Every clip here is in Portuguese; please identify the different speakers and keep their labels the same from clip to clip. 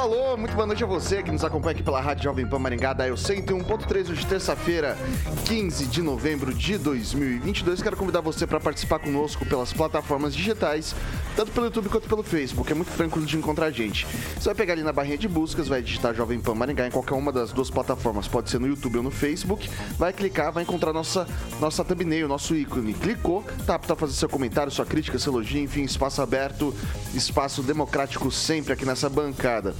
Speaker 1: Alô, muito boa noite a você que nos acompanha aqui pela Rádio Jovem Pan Maringá, da 101.3, hoje terça-feira, 15 de novembro de 2022. Quero convidar você para participar conosco pelas plataformas digitais, tanto pelo YouTube quanto pelo Facebook. É muito tranquilo de encontrar a gente. Você vai pegar ali na barrinha de buscas, vai digitar Jovem Pan Maringá em qualquer uma das duas plataformas, pode ser no YouTube ou no Facebook. Vai clicar, vai encontrar nossa, nossa thumbnail, nosso ícone. Clicou, tá apto a fazer seu comentário, sua crítica, seu elogio, enfim, espaço aberto, espaço democrático sempre aqui nessa bancada.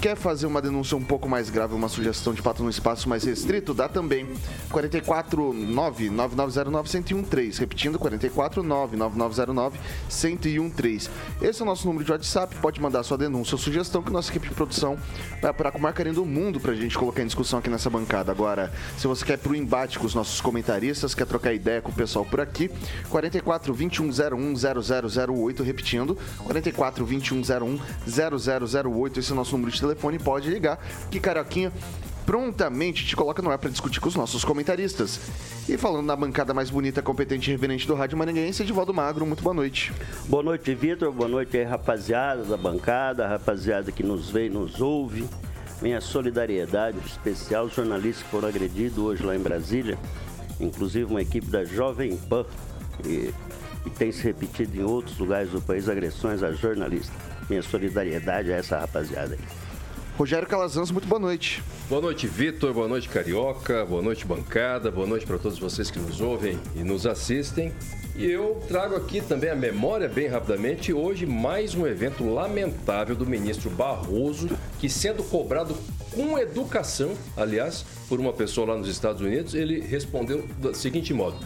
Speaker 1: Quer fazer uma denúncia um pouco mais grave, uma sugestão de pato num espaço mais restrito? Dá também. 449-9909-1013. Repetindo, 449-9909-1013. Esse é o nosso número de WhatsApp. Pode mandar sua denúncia ou sugestão que nossa equipe de produção vai apurar com o maior carinho do mundo pra gente colocar em discussão aqui nessa bancada. Agora, se você quer pro embate com os nossos comentaristas, quer trocar ideia com o pessoal por aqui, 44 2101 0008. Repetindo, 44 2101 0008. Esse é o nosso número de telefone, pode ligar, que Carioquinha prontamente te coloca no ar para discutir com os nossos comentaristas. E falando na bancada mais bonita, competente e reverente do Rádio Maranhense, Edivaldo Magro, muito boa noite.
Speaker 2: Boa noite, Vitor. Boa noite aí, rapaziada da bancada, rapaziada que nos vê e nos ouve. Minha solidariedade especial aos jornalistas que foram agredidos hoje lá em Brasília, inclusive uma equipe da Jovem Pan, e, e tem se repetido em outros lugares do país agressões a jornalistas. Minha solidariedade a essa rapaziada aí.
Speaker 1: Rogério Calazans, muito boa noite.
Speaker 3: Boa noite, Vitor. Boa noite, Carioca. Boa noite, bancada. Boa noite para todos vocês que nos ouvem e nos assistem. E eu trago aqui também a memória, bem rapidamente, hoje mais um evento lamentável do ministro Barroso, que sendo cobrado com educação, aliás, por uma pessoa lá nos Estados Unidos, ele respondeu do seguinte modo: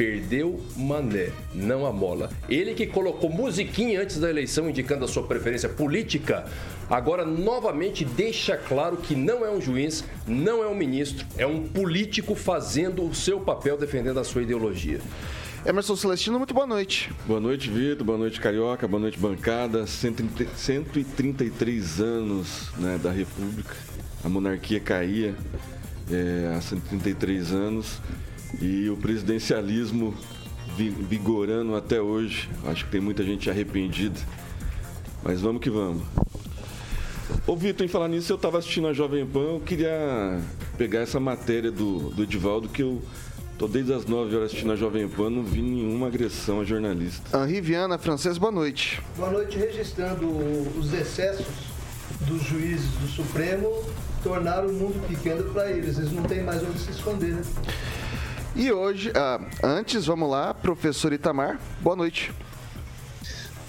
Speaker 3: perdeu Mané, não a mola. Ele que colocou musiquinha antes da eleição indicando a sua preferência política, agora novamente deixa claro que não é um juiz, não é um ministro, é um político fazendo o seu papel defendendo a sua ideologia.
Speaker 1: Emerson Celestino, muito boa noite.
Speaker 4: Boa noite, Vitor. Boa noite, Carioca. Boa noite, bancada. 133 anos né, da República. A monarquia caía é, há 133 anos e o presidencialismo vigorando até hoje. Acho que tem muita gente arrependida. Mas vamos que vamos. Ô Vitor, em falar nisso, eu estava assistindo a Jovem Pan, eu queria pegar essa matéria do, do Edivaldo, que eu tô desde as 9 horas assistindo a Jovem Pan, não vi nenhuma agressão a jornalista.
Speaker 1: Henri Viana, francês, boa noite.
Speaker 5: Boa noite, registrando os excessos dos juízes do Supremo, tornaram o mundo pequeno para eles, eles não têm mais onde se esconder, né?
Speaker 1: E hoje, ah, antes, vamos lá, professor Itamar, boa noite.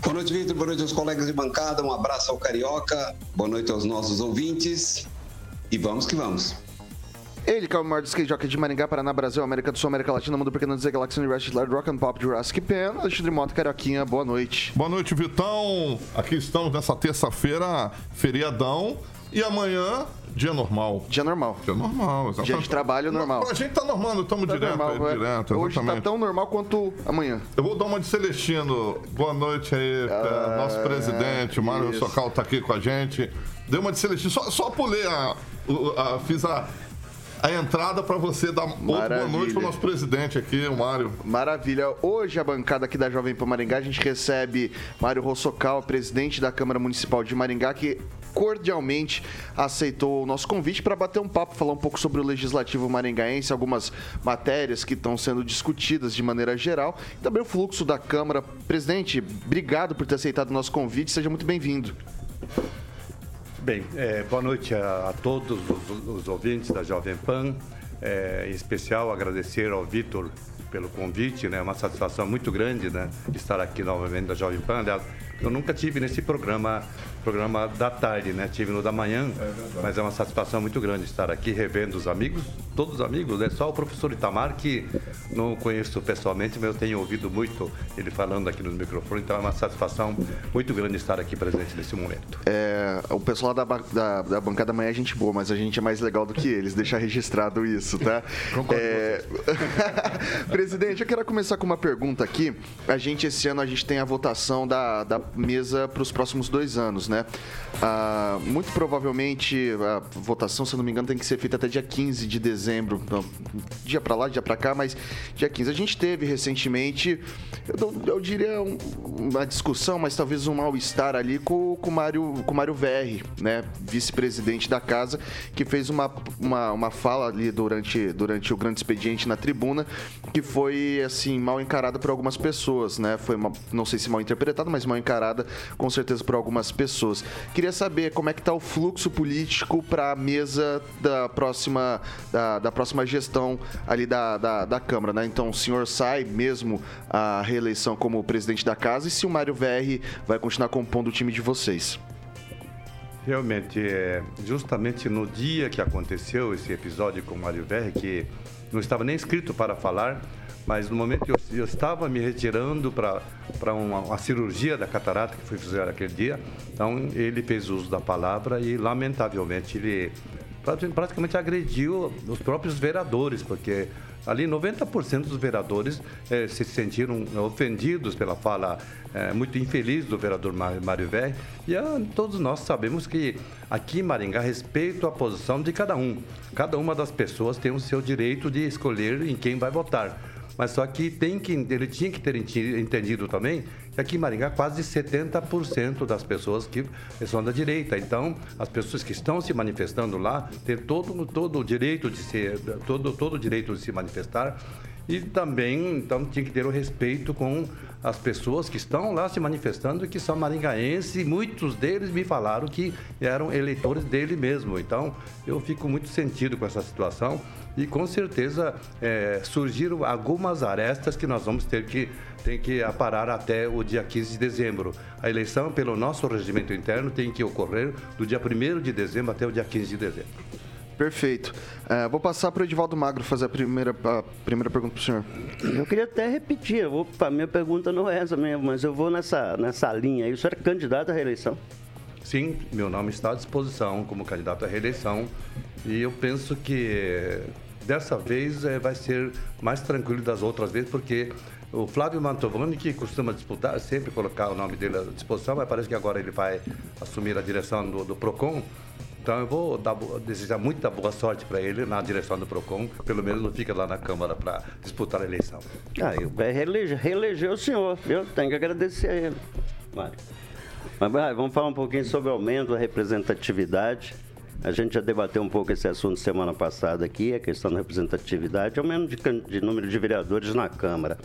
Speaker 6: Boa noite, Vitor. Boa noite aos colegas de bancada. Um abraço ao Carioca. Boa noite aos nossos ouvintes. E vamos que vamos.
Speaker 1: Ele, que é o maior skate jockey de Maringá, Paraná, Brasil, América do Sul, América Latina, Mundo Pequeno Dizer Galaxy Universe, Lord Rock and Pop, Jurassic Pen, Alexandre Mota, Carioquinha, boa noite.
Speaker 7: Boa noite, Vitão. Aqui estamos nessa terça-feira, feriadão. E amanhã, dia normal.
Speaker 1: Dia normal.
Speaker 7: Dia normal, exatamente.
Speaker 1: Dia de trabalho normal.
Speaker 7: A gente tá normal, não estamos
Speaker 1: Tá
Speaker 7: direto,
Speaker 1: normal,
Speaker 7: aí,
Speaker 1: é.
Speaker 7: direto,
Speaker 1: Hoje tá tão normal quanto amanhã.
Speaker 7: Eu vou dar uma de Celestino. Boa noite aí,
Speaker 1: Ah,
Speaker 7: nosso presidente, o Mário
Speaker 1: isso.
Speaker 7: Socal tá aqui com a gente. Deu uma de Celestino. Só, só pulei a, o- a- Fiz a, a entrada para você dar boa noite pro nosso presidente aqui, o Mário.
Speaker 1: Maravilha. Hoje a bancada aqui da Jovem Pan Maringá, a gente recebe Mário Rossocal, presidente da Câmara Municipal de Maringá, que cordialmente aceitou o nosso convite para bater um papo, falar um pouco sobre o legislativo maringaense, algumas matérias que estão sendo discutidas de maneira geral, e também o fluxo da Câmara. Presidente, obrigado por ter aceitado o nosso convite, seja muito bem-vindo.
Speaker 8: Bem, é, boa noite a, a todos os, os ouvintes da Jovem Pan. É, em especial agradecer ao Vitor pelo convite, né? É uma satisfação muito grande, né? Estar aqui novamente da Jovem Pan. Aliás, eu nunca tive nesse programa, programa da tarde, né? Tive no da manhã, mas é uma satisfação muito grande estar aqui revendo os amigos, todos os amigos, né? Só o professor Itamar que não conheço pessoalmente, mas eu tenho ouvido muito ele falando aqui no microfone, então é uma satisfação muito grande estar aqui presente nesse momento.
Speaker 1: É, o pessoal da, da, da bancada amanhã é gente boa, mas a gente é mais legal do que eles, deixar registrado isso, tá?
Speaker 8: Concordo
Speaker 1: É, Presidente, eu quero começar com uma pergunta aqui. A gente, esse ano, a gente tem a votação da, da mesa para os próximos dois anos, né? Ah, muito provavelmente a votação, se eu não me engano, tem que ser feita até dia 15 de dezembro. Não, dia para lá, dia para cá, mas dia 15. A gente teve recentemente, eu, eu diria um- uma discussão, mas talvez um mal-estar ali com, com o Mário, com Mário VR, né? Vice-presidente da casa, que fez uma, uma, uma fala ali durante, durante o grande expediente na tribuna, que foi, assim, mal encarada por algumas pessoas, né? Foi, uma, não sei se mal interpretada, mas mal encarada, com certeza, por algumas pessoas. Queria saber como é que tá o fluxo político para a mesa da próxima, da, da próxima gestão ali da, da, da Câmara, né? Então, o senhor sai mesmo a reeleição como presidente da casa e se o Mário VR vai continuar compondo o time de vocês?
Speaker 8: Realmente, é, justamente no dia que aconteceu esse episódio com o Mário Verre, que não estava nem escrito para falar, mas no momento que eu, eu estava me retirando para uma, uma cirurgia da catarata que fui fazer aquele dia, então ele fez uso da palavra e, lamentavelmente, ele prati- praticamente agrediu os próprios vereadores, porque ali 90% dos vereadores eh, se sentiram ofendidos pela fala eh, muito infeliz do vereador Má- Mário Verri. E ah, todos nós sabemos que aqui em Maringá respeito a posição de cada um. Cada uma das pessoas tem o seu direito de escolher em quem vai votar. Mas só que tem que ele tinha que ter entendido também que aqui em Maringá quase 70% das pessoas que são da direita. Então, as pessoas que estão se manifestando lá têm todo, todo o direito de ser todo, todo o direito de se manifestar e também então tinha que ter o respeito com as pessoas que estão lá se manifestando e que são maringaenses e muitos deles me falaram que eram eleitores dele mesmo. Então, eu fico muito sentido com essa situação e com certeza eh, surgiram algumas arestas que nós vamos ter que tem que aparar até o dia 15 de dezembro. A eleição, pelo nosso regimento interno, tem que ocorrer do dia 1 de dezembro até o dia 15 de dezembro.
Speaker 1: Perfeito. É, vou passar para o Edivaldo Magro fazer a primeira, a primeira pergunta para o senhor.
Speaker 2: Eu queria até repetir, eu vou, a minha pergunta não é essa mesmo, mas eu vou nessa, nessa linha aí. O senhor é candidato à reeleição?
Speaker 8: Sim, meu nome está à disposição como candidato à reeleição e eu penso que dessa vez eh, vai ser mais tranquilo das outras vezes, porque o Flávio Mantovani, que costuma disputar, sempre colocar o nome dele à disposição, mas parece que agora ele vai assumir a direção do, do PROCON. Então eu vou dar, desejar muita boa sorte para ele na direção do PROCON, pelo menos não fica lá na Câmara para disputar a eleição.
Speaker 2: Ah, eu vai reeleger, reeleger o senhor, eu tenho que agradecer a ele. Mário. Mas vamos falar um pouquinho sobre o aumento da representatividade. A gente já debateu um pouco esse assunto semana passada aqui, a questão da representatividade, aumento de, de número de vereadores na Câmara.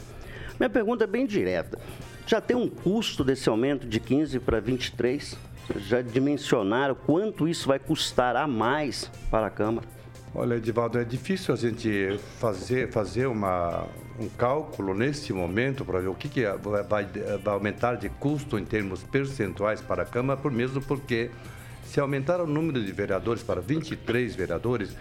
Speaker 2: Minha pergunta é bem direta. Já tem um custo desse aumento de 15 para 23? Já dimensionaram quanto isso vai custar a mais para a Câmara?
Speaker 8: Olha, Edivaldo, é difícil a gente fazer, fazer uma, um cálculo neste momento para ver o que, que é- vai, vai- aumentar de custo em termos percentuais para a Câmara, por mesmo porque se aumentar o número de vereadores para 23 vereadores,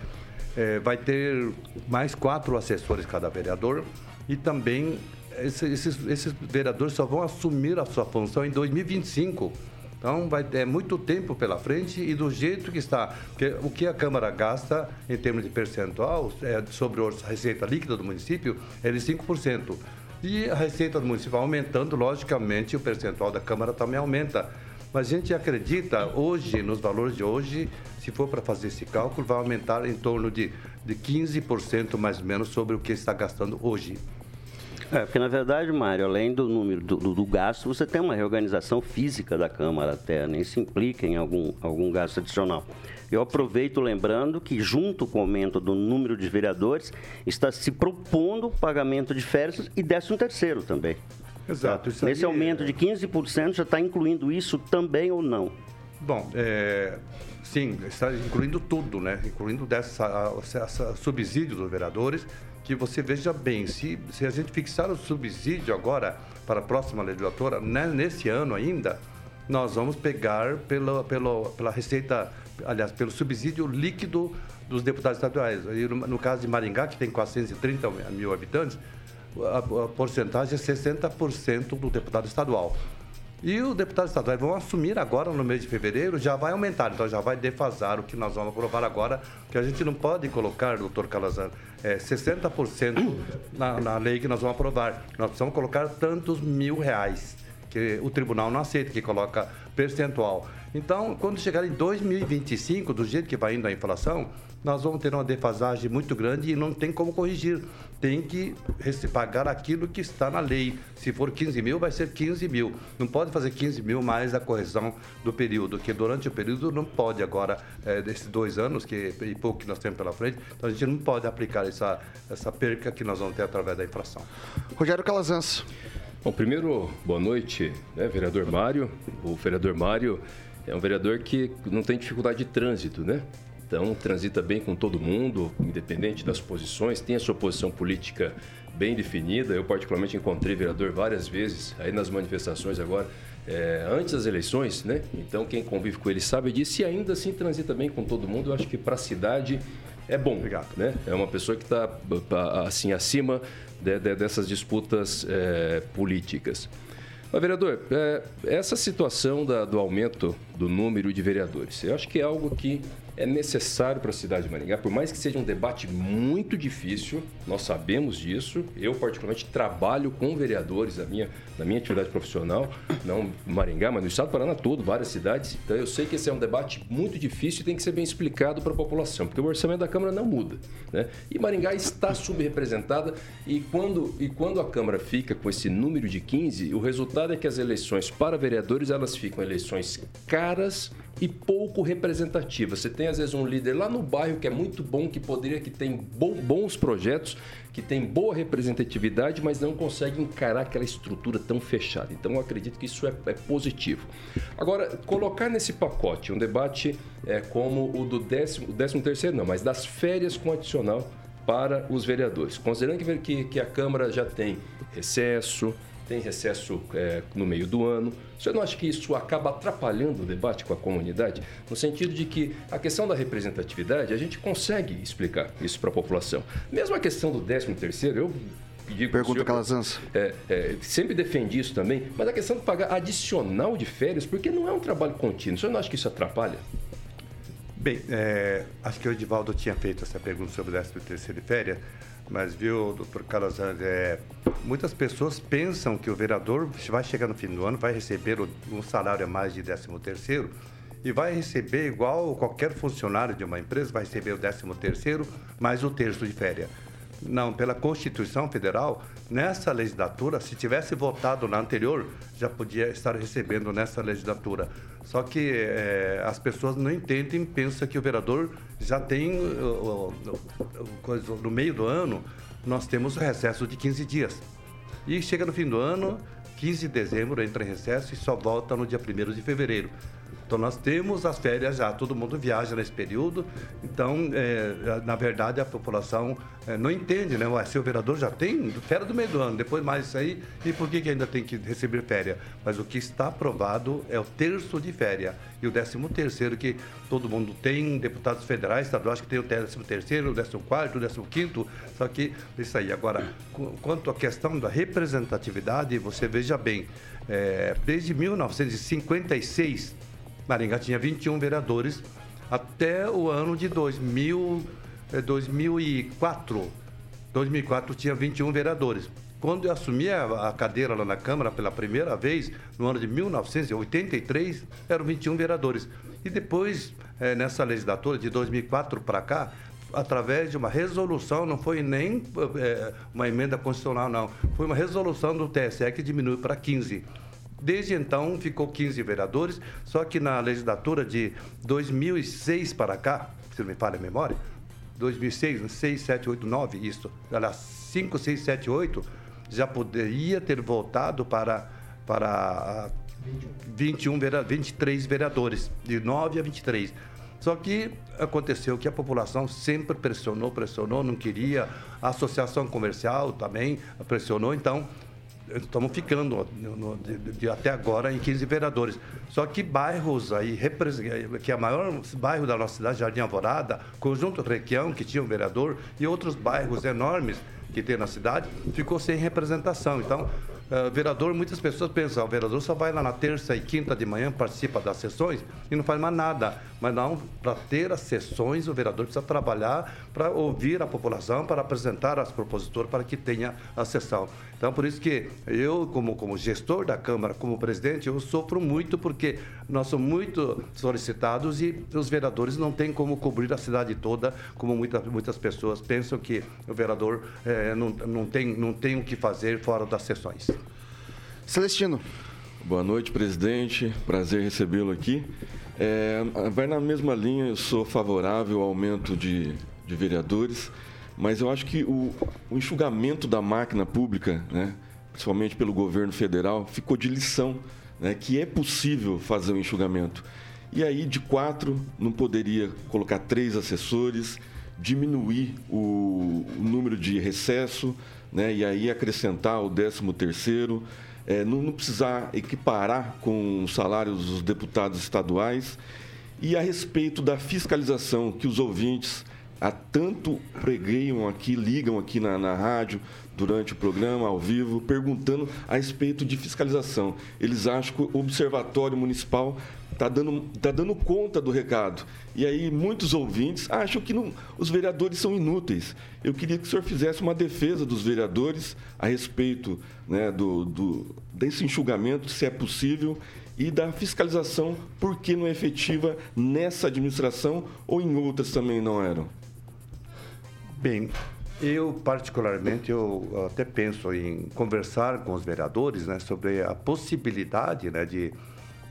Speaker 8: eh, vai ter mais quatro assessores cada vereador e também esse- esses, esses vereadores só vão assumir a sua função em 2025. Então, vai ter muito tempo pela frente e do jeito que está. Porque o que a Câmara gasta em termos de percentual é, sobre a receita líquida do município é de 5%. E a receita do município aumentando, logicamente, o percentual da Câmara também aumenta. Mas a gente acredita, hoje, nos valores de hoje, se for para fazer esse cálculo, vai aumentar em torno de, de 15% mais ou menos sobre o que está gastando hoje.
Speaker 2: É, porque na verdade, Mário, além do número do, do- do gasto, você tem uma reorganização física da Câmara até, né? Isso implica em algum, algum gasto adicional. Eu aproveito lembrando que, junto com o aumento do número de vereadores, está se propondo o pagamento de férias e 13 terceiro também.
Speaker 8: Exato. isso aí
Speaker 2: Nesse
Speaker 8: é-
Speaker 2: aumento de 15%, já está incluindo isso também ou não?
Speaker 8: Bom, é, sim, está incluindo tudo, né? Incluindo dessa, essa subsídio dos vereadores que você veja bem, se, se a gente fixar o subsídio agora para a próxima legislatura, né, nesse ano ainda, nós vamos pegar pela, pela, pela receita, aliás, pelo subsídio líquido dos deputados estaduais. E no, no caso de Maringá, que tem 430 mil habitantes, a, a porcentagem é 60% do deputado estadual. E os deputados estaduais vão assumir agora, no mês de fevereiro, já vai aumentar, então já vai defasar o que nós vamos aprovar agora, que a gente não pode colocar, doutor Calazan, é, 60% na, na lei que nós vamos aprovar. Nós precisamos colocar tantos mil reais, que o tribunal não aceita, que coloca percentual. Então, quando chegar em 2025, do jeito que vai indo a inflação, nós vamos ter uma defasagem muito grande e não tem como corrigir. Tem que pagar aquilo que está na lei. Se for 15 mil, vai ser 15 mil. Não pode fazer 15 mil mais a correção do período, que durante o período não pode agora, é, desses dois anos que, e pouco que nós temos pela frente, então a gente não pode aplicar essa, essa perca que nós vamos ter através da inflação.
Speaker 1: Rogério Calazans.
Speaker 3: Bom, primeiro, boa noite, né, vereador Mário. O vereador Mário é um vereador que não tem dificuldade de trânsito, né? Então, transita bem com todo mundo, independente das posições, tem a sua posição política bem definida. Eu, particularmente, encontrei vereador várias vezes aí nas manifestações agora, é, antes das eleições, né? Então, quem convive com ele sabe disso e ainda assim transita bem com todo mundo. Eu acho que para a cidade é bom. Obrigado. Né? É uma pessoa que está assim, acima de, de, dessas disputas é, políticas. Mas, vereador, é, essa situação da, do aumento do número de vereadores, eu acho que é algo que é necessário para a cidade de Maringá, por mais que seja um debate muito difícil, nós sabemos disso. Eu, particularmente, trabalho com vereadores na minha, na minha atividade profissional, não Maringá, mas no estado do Paraná todo, várias cidades. Então, eu sei que esse é um debate muito difícil e tem que ser bem explicado para a população, porque o orçamento da Câmara não muda. Né? E Maringá está subrepresentada e quando, e quando a Câmara fica com esse número de 15, o resultado é que as eleições para vereadores elas ficam eleições caras e pouco representativa. Você tem às vezes um líder lá no bairro que é muito bom, que poderia, que tem bons projetos, que tem boa representatividade, mas não consegue encarar aquela estrutura tão fechada. Então eu acredito que isso é, é positivo. Agora, colocar nesse pacote um debate é, como o do décimo, décimo terceiro, não, mas das férias com adicional para os vereadores. Considerando que, que, que a Câmara já tem recesso, tem recesso é, no meio do ano. Você não acha que isso acaba atrapalhando o debate com a comunidade? No sentido de que a questão da representatividade, a gente consegue explicar isso para a população. Mesmo a questão do 13 terceiro, eu
Speaker 1: Digo Pergunta Calazans.
Speaker 3: É, é, sempre defendi isso também, mas a questão de pagar adicional de férias, porque não é um trabalho contínuo. Você não acha que isso atrapalha?
Speaker 8: Bem, é, acho que o Edivaldo tinha feito essa pergunta sobre o 13 terceiro de férias. Mas, viu, doutor Carlos, é, muitas pessoas pensam que o vereador vai chegar no fim do ano, vai receber um salário a mais de 13 terceiro e vai receber igual qualquer funcionário de uma empresa, vai receber o 13 terceiro mais o terço de férias. Não, pela Constituição Federal, nessa legislatura, se tivesse votado na anterior, já podia estar recebendo nessa legislatura. Só que é, as pessoas não entendem, pensam que o vereador já tem, no meio do ano, nós temos o recesso de 15 dias. E chega no fim do ano, 15 de dezembro entra em recesso e só volta no dia 1 de fevereiro. Então nós temos as férias já, todo mundo viaja nesse período. Então, é, na verdade, a população é, não entende, né? Se o vereador já tem férias do meio do ano, depois mais isso aí, e por que, que ainda tem que receber férias? Mas o que está aprovado é o terço de férias. E o décimo terceiro, que todo mundo tem, deputados federais, estaduais que tem o décimo terceiro, o décimo quarto, o décimo quinto, só que isso aí. Agora, quanto à questão da representatividade, você veja bem, é, desde 1956, Maringá tinha 21 vereadores até o ano de 2000, 2004. 2004 tinha 21 vereadores. Quando eu assumi a, cadeira lá na Câmara pela primeira vez, no ano de 1983, eram 21 vereadores. E depois, é, nessa legislatura de 2004 para cá, através de uma resolução, não foi nem é, uma emenda constitucional, não. Foi uma resolução do TSE que diminui para 15. Desde então, ficou 15 vereadores, só que na legislatura de 2006 para cá, se não me falha a memória, 2006, 6, 7, 8, 9, isso, era 5, 6, 7, 8, já poderia ter voltado para, para 21, 23 vereadores, de 9 a 23. Só que aconteceu que a população sempre pressionou, pressionou, não queria, a associação comercial também pressionou, então estamos ficando no, no, de, de, até agora em 15 vereadores. Só que bairros aí, que é o maior bairro da nossa cidade, Jardim Alvorada, Conjunto Requião, que tinha um vereador, e outros bairros enormes que tem na cidade, ficou sem representação. Então, Uh, vereador, muitas pessoas pensam, ah, o vereador só vai lá na terça e quinta de manhã, participa das sessões e não faz mais nada. Mas não, para ter as sessões, o vereador precisa trabalhar para ouvir a população, para apresentar as propositoras para que tenha a sessão. Então, por isso que eu, como, como gestor da Câmara, como presidente, eu sofro muito porque nós somos muito solicitados e os vereadores não têm como cobrir a cidade toda, como muita, muitas pessoas pensam que o vereador eh, não, não, tem, não tem o que fazer fora das sessões.
Speaker 1: Celestino.
Speaker 4: Boa noite, presidente. Prazer recebê-lo aqui. É, vai na mesma linha, eu sou favorável ao aumento de, de vereadores, mas eu acho que o, o enxugamento da máquina pública, né, principalmente pelo governo federal, ficou de lição né, que é possível fazer o um enxugamento. E aí, de quatro, não poderia colocar três assessores, diminuir o, o número de recesso, né, e aí acrescentar o décimo terceiro é, não, não, precisar equiparar com os salários dos deputados estaduais. E a respeito da fiscalização que os ouvintes há tanto pregeiam aqui, ligam aqui na, na rádio durante o programa, ao vivo, perguntando a respeito de fiscalização. Eles acham que o Observatório Municipal está dando, tá dando conta do recado. E aí muitos ouvintes acham que não, os vereadores são inúteis. Eu queria que o senhor fizesse uma defesa dos vereadores a respeito né, do, do, desse enxugamento, se é possível, e da fiscalização, por que não é efetiva nessa administração ou em outras também não eram?
Speaker 8: Bem, eu, particularmente, eu até penso em conversar com os vereadores né, sobre a possibilidade né, de,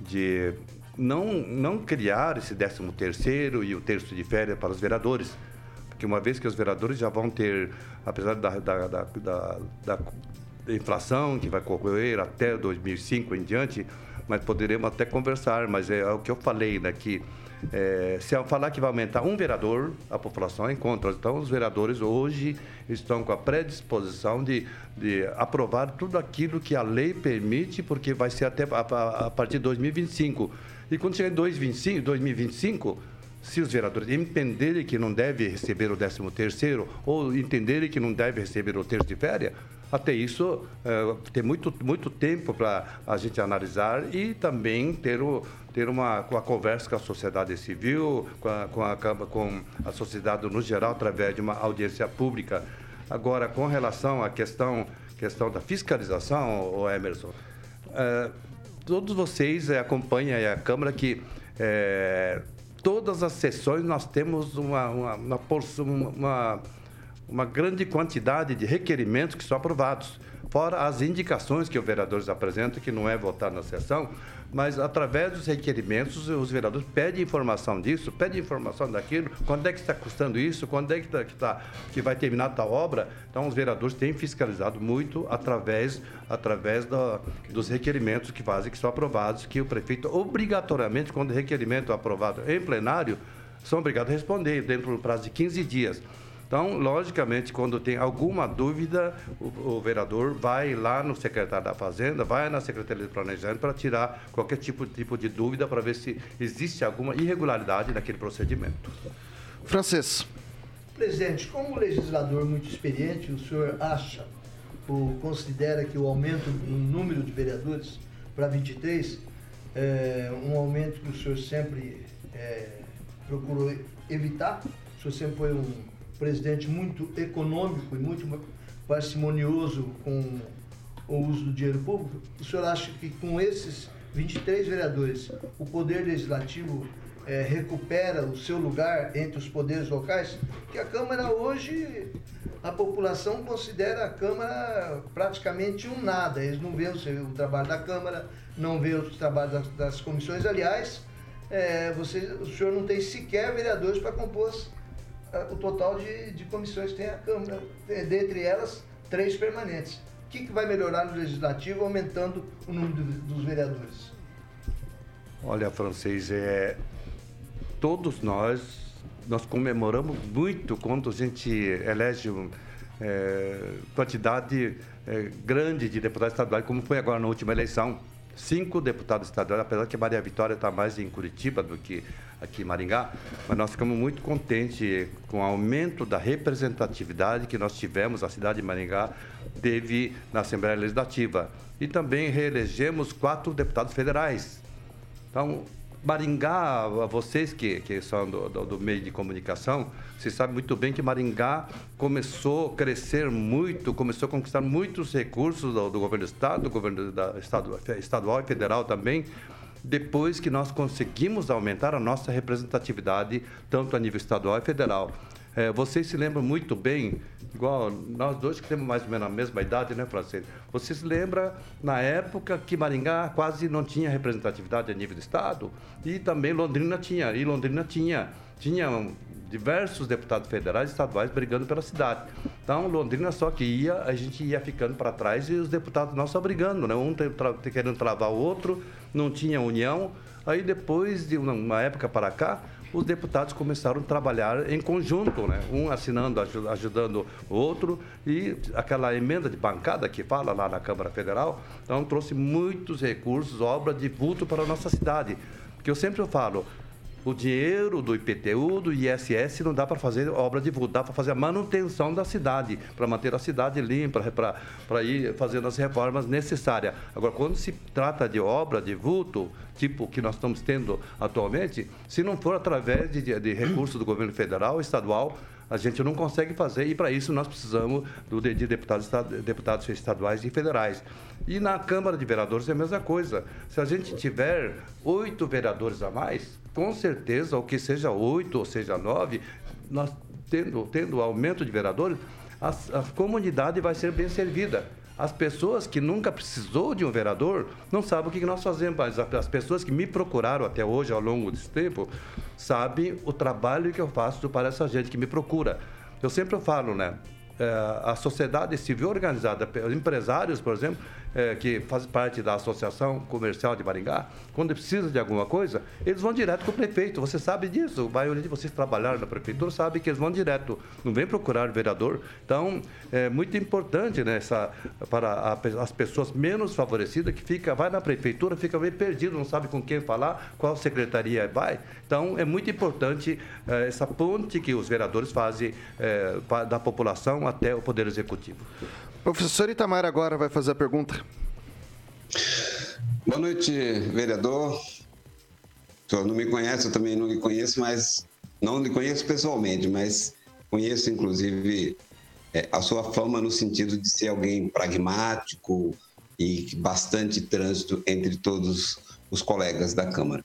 Speaker 8: de não, não criar esse 13 terceiro e o terço de férias para os vereadores. Porque uma vez que os vereadores já vão ter, apesar da, da, da, da, da inflação que vai ocorrer até 2005 em diante, mas poderemos até conversar, mas é, é o que eu falei, né, que é, se falar que vai aumentar um vereador, a população é contra. Então, os vereadores hoje estão com a predisposição de, de aprovar tudo aquilo que a lei permite, porque vai ser até a, a, a partir de 2025. E quando chegar em 2025, 2025 se os vereadores entenderem que não deve receber o 13 terceiro ou entenderem que não deve receber o terço de férias, até isso é, tem muito, muito tempo para a gente analisar e também ter, o, ter uma, uma conversa com a sociedade civil, com a, com, a, com a sociedade no geral, através de uma audiência pública. Agora, com relação à questão, questão da fiscalização, o Emerson, é, todos vocês é, acompanham a Câmara que é, todas as sessões nós temos uma, uma, uma, uma grande quantidade de requerimentos que são aprovados fora as indicações que os vereadores apresentam, que não é votar na sessão, mas através dos requerimentos, os vereadores pedem informação disso, pedem informação daquilo, quando é que está custando isso, quando é que, tá, que, tá, que vai terminar tal obra. Então, os vereadores têm fiscalizado muito através, através dos requerimentos que fazem, que são aprovados, que o prefeito, obrigatoriamente, quando o requerimento é aprovado em plenário, são obrigados a responder dentro do prazo de 15 dias. Então, logicamente, quando tem alguma dúvida, o, o, vereador vai lá no secretário da Fazenda, vai na Secretaria de Planejamento para tirar qualquer tipo, tipo de dúvida para ver se existe alguma irregularidade naquele procedimento.
Speaker 1: Francês.
Speaker 5: Presidente, como legislador muito experiente, o senhor acha ou considera que o aumento do número de vereadores para 23 é um aumento que o senhor sempre é, procurou evitar? O senhor sempre foi um presidente muito econômico e muito parcimonioso com o uso do dinheiro público, o senhor acha que com esses 23 vereadores, o Poder Legislativo é, recupera o seu lugar entre os poderes locais? Que a Câmara hoje, a população considera a Câmara praticamente um nada. Eles não veem o, trabalho da Câmara, não veem o trabalho das, das comissões. Aliás, é, você, o senhor não tem sequer vereadores para compor o total de, de comissões que tem a Câmara, dentre elas, três permanentes. O que, que vai melhorar no Legislativo aumentando o número dos vereadores?
Speaker 8: Olha, francês, é, todos nós, nós comemoramos muito quando a gente elege é, quantidade é, grande de deputados estaduais, como foi agora na última eleição. Cinco deputados estaduais, apesar que Maria Vitória está mais em Curitiba do que aqui em Maringá, mas nós ficamos muito contentes com o aumento da representatividade que nós tivemos, a cidade de Maringá teve na Assembleia Legislativa. E também reelegemos quatro deputados federais. Então, Maringá, vocês que, que são do, do, do, meio de comunicação, vocês sabem muito bem que Maringá começou a crescer muito, começou a conquistar muitos recursos do, do governo do Estado, do governo da, estado, estadual e federal também, depois que nós conseguimos aumentar a nossa representatividade, tanto a nível estadual e federal. É, vocês se lembram muito bem, igual nós dois que temos mais ou menos a mesma idade, né, francês? Vocês lembram na época que Maringá quase não tinha representatividade a nível do estado e também Londrina tinha, e Londrina tinha, tinha diversos deputados federais e estaduais brigando pela cidade. Então, Londrina só que ia, a gente ia ficando para trás e os deputados nossos brigando, né? Um querendo travar o outro, não tinha união. Aí depois de uma época para cá, os deputados começaram a trabalhar em conjunto, né? um assinando, ajudando o outro, e aquela emenda de bancada que fala lá na Câmara Federal, então trouxe muitos recursos, obra de vulto para a nossa cidade. Porque eu sempre falo, o dinheiro do IPTU, do ISS, não dá para fazer obra de vulto, dá para fazer a manutenção da cidade, para manter a cidade limpa, para ir fazendo as reformas necessárias. Agora, quando se trata de obra de vulto, tipo que nós estamos tendo atualmente, se não for através de, de, recursos do governo federal, estadual, a gente não consegue fazer e para isso nós precisamos do, de deputados, deputados estaduais e federais. E na Câmara de Vereadores é a mesma coisa. Se a gente tiver oito vereadores a mais, com certeza, ou que seja oito ou seja nove, nós tendo, tendo aumento de vereadores, a, a comunidade vai ser bem servida. As pessoas que nunca precisou de um vereador não sabem o que nós fazemos, mas as pessoas que me procuraram até hoje, ao longo desse tempo, sabem o trabalho que eu faço para essa gente que me procura. Eu sempre falo, né? É, a sociedade civil organizada, os empresários, por exemplo, é, que fazem parte da Associação Comercial de Maringá, quando precisa de alguma coisa, eles vão direto com o prefeito. Você sabe disso. A maioria de vocês trabalharam na prefeitura sabe que eles vão direto, não vem procurar vereador. Então, é muito importante né, essa, para a, as pessoas menos favorecidas que fica, vai na prefeitura, fica meio perdido, não sabe com quem falar, qual secretaria vai. Então, é muito importante é, essa ponte que os vereadores fazem é, da população até o Poder Executivo.
Speaker 1: Professor Itamar agora vai fazer a pergunta.
Speaker 6: Boa noite, vereador. O não me conhece, eu também não lhe conheço, mas não lhe conheço pessoalmente, mas conheço inclusive é, a sua fama no sentido de ser alguém pragmático e bastante trânsito entre todos os colegas da Câmara.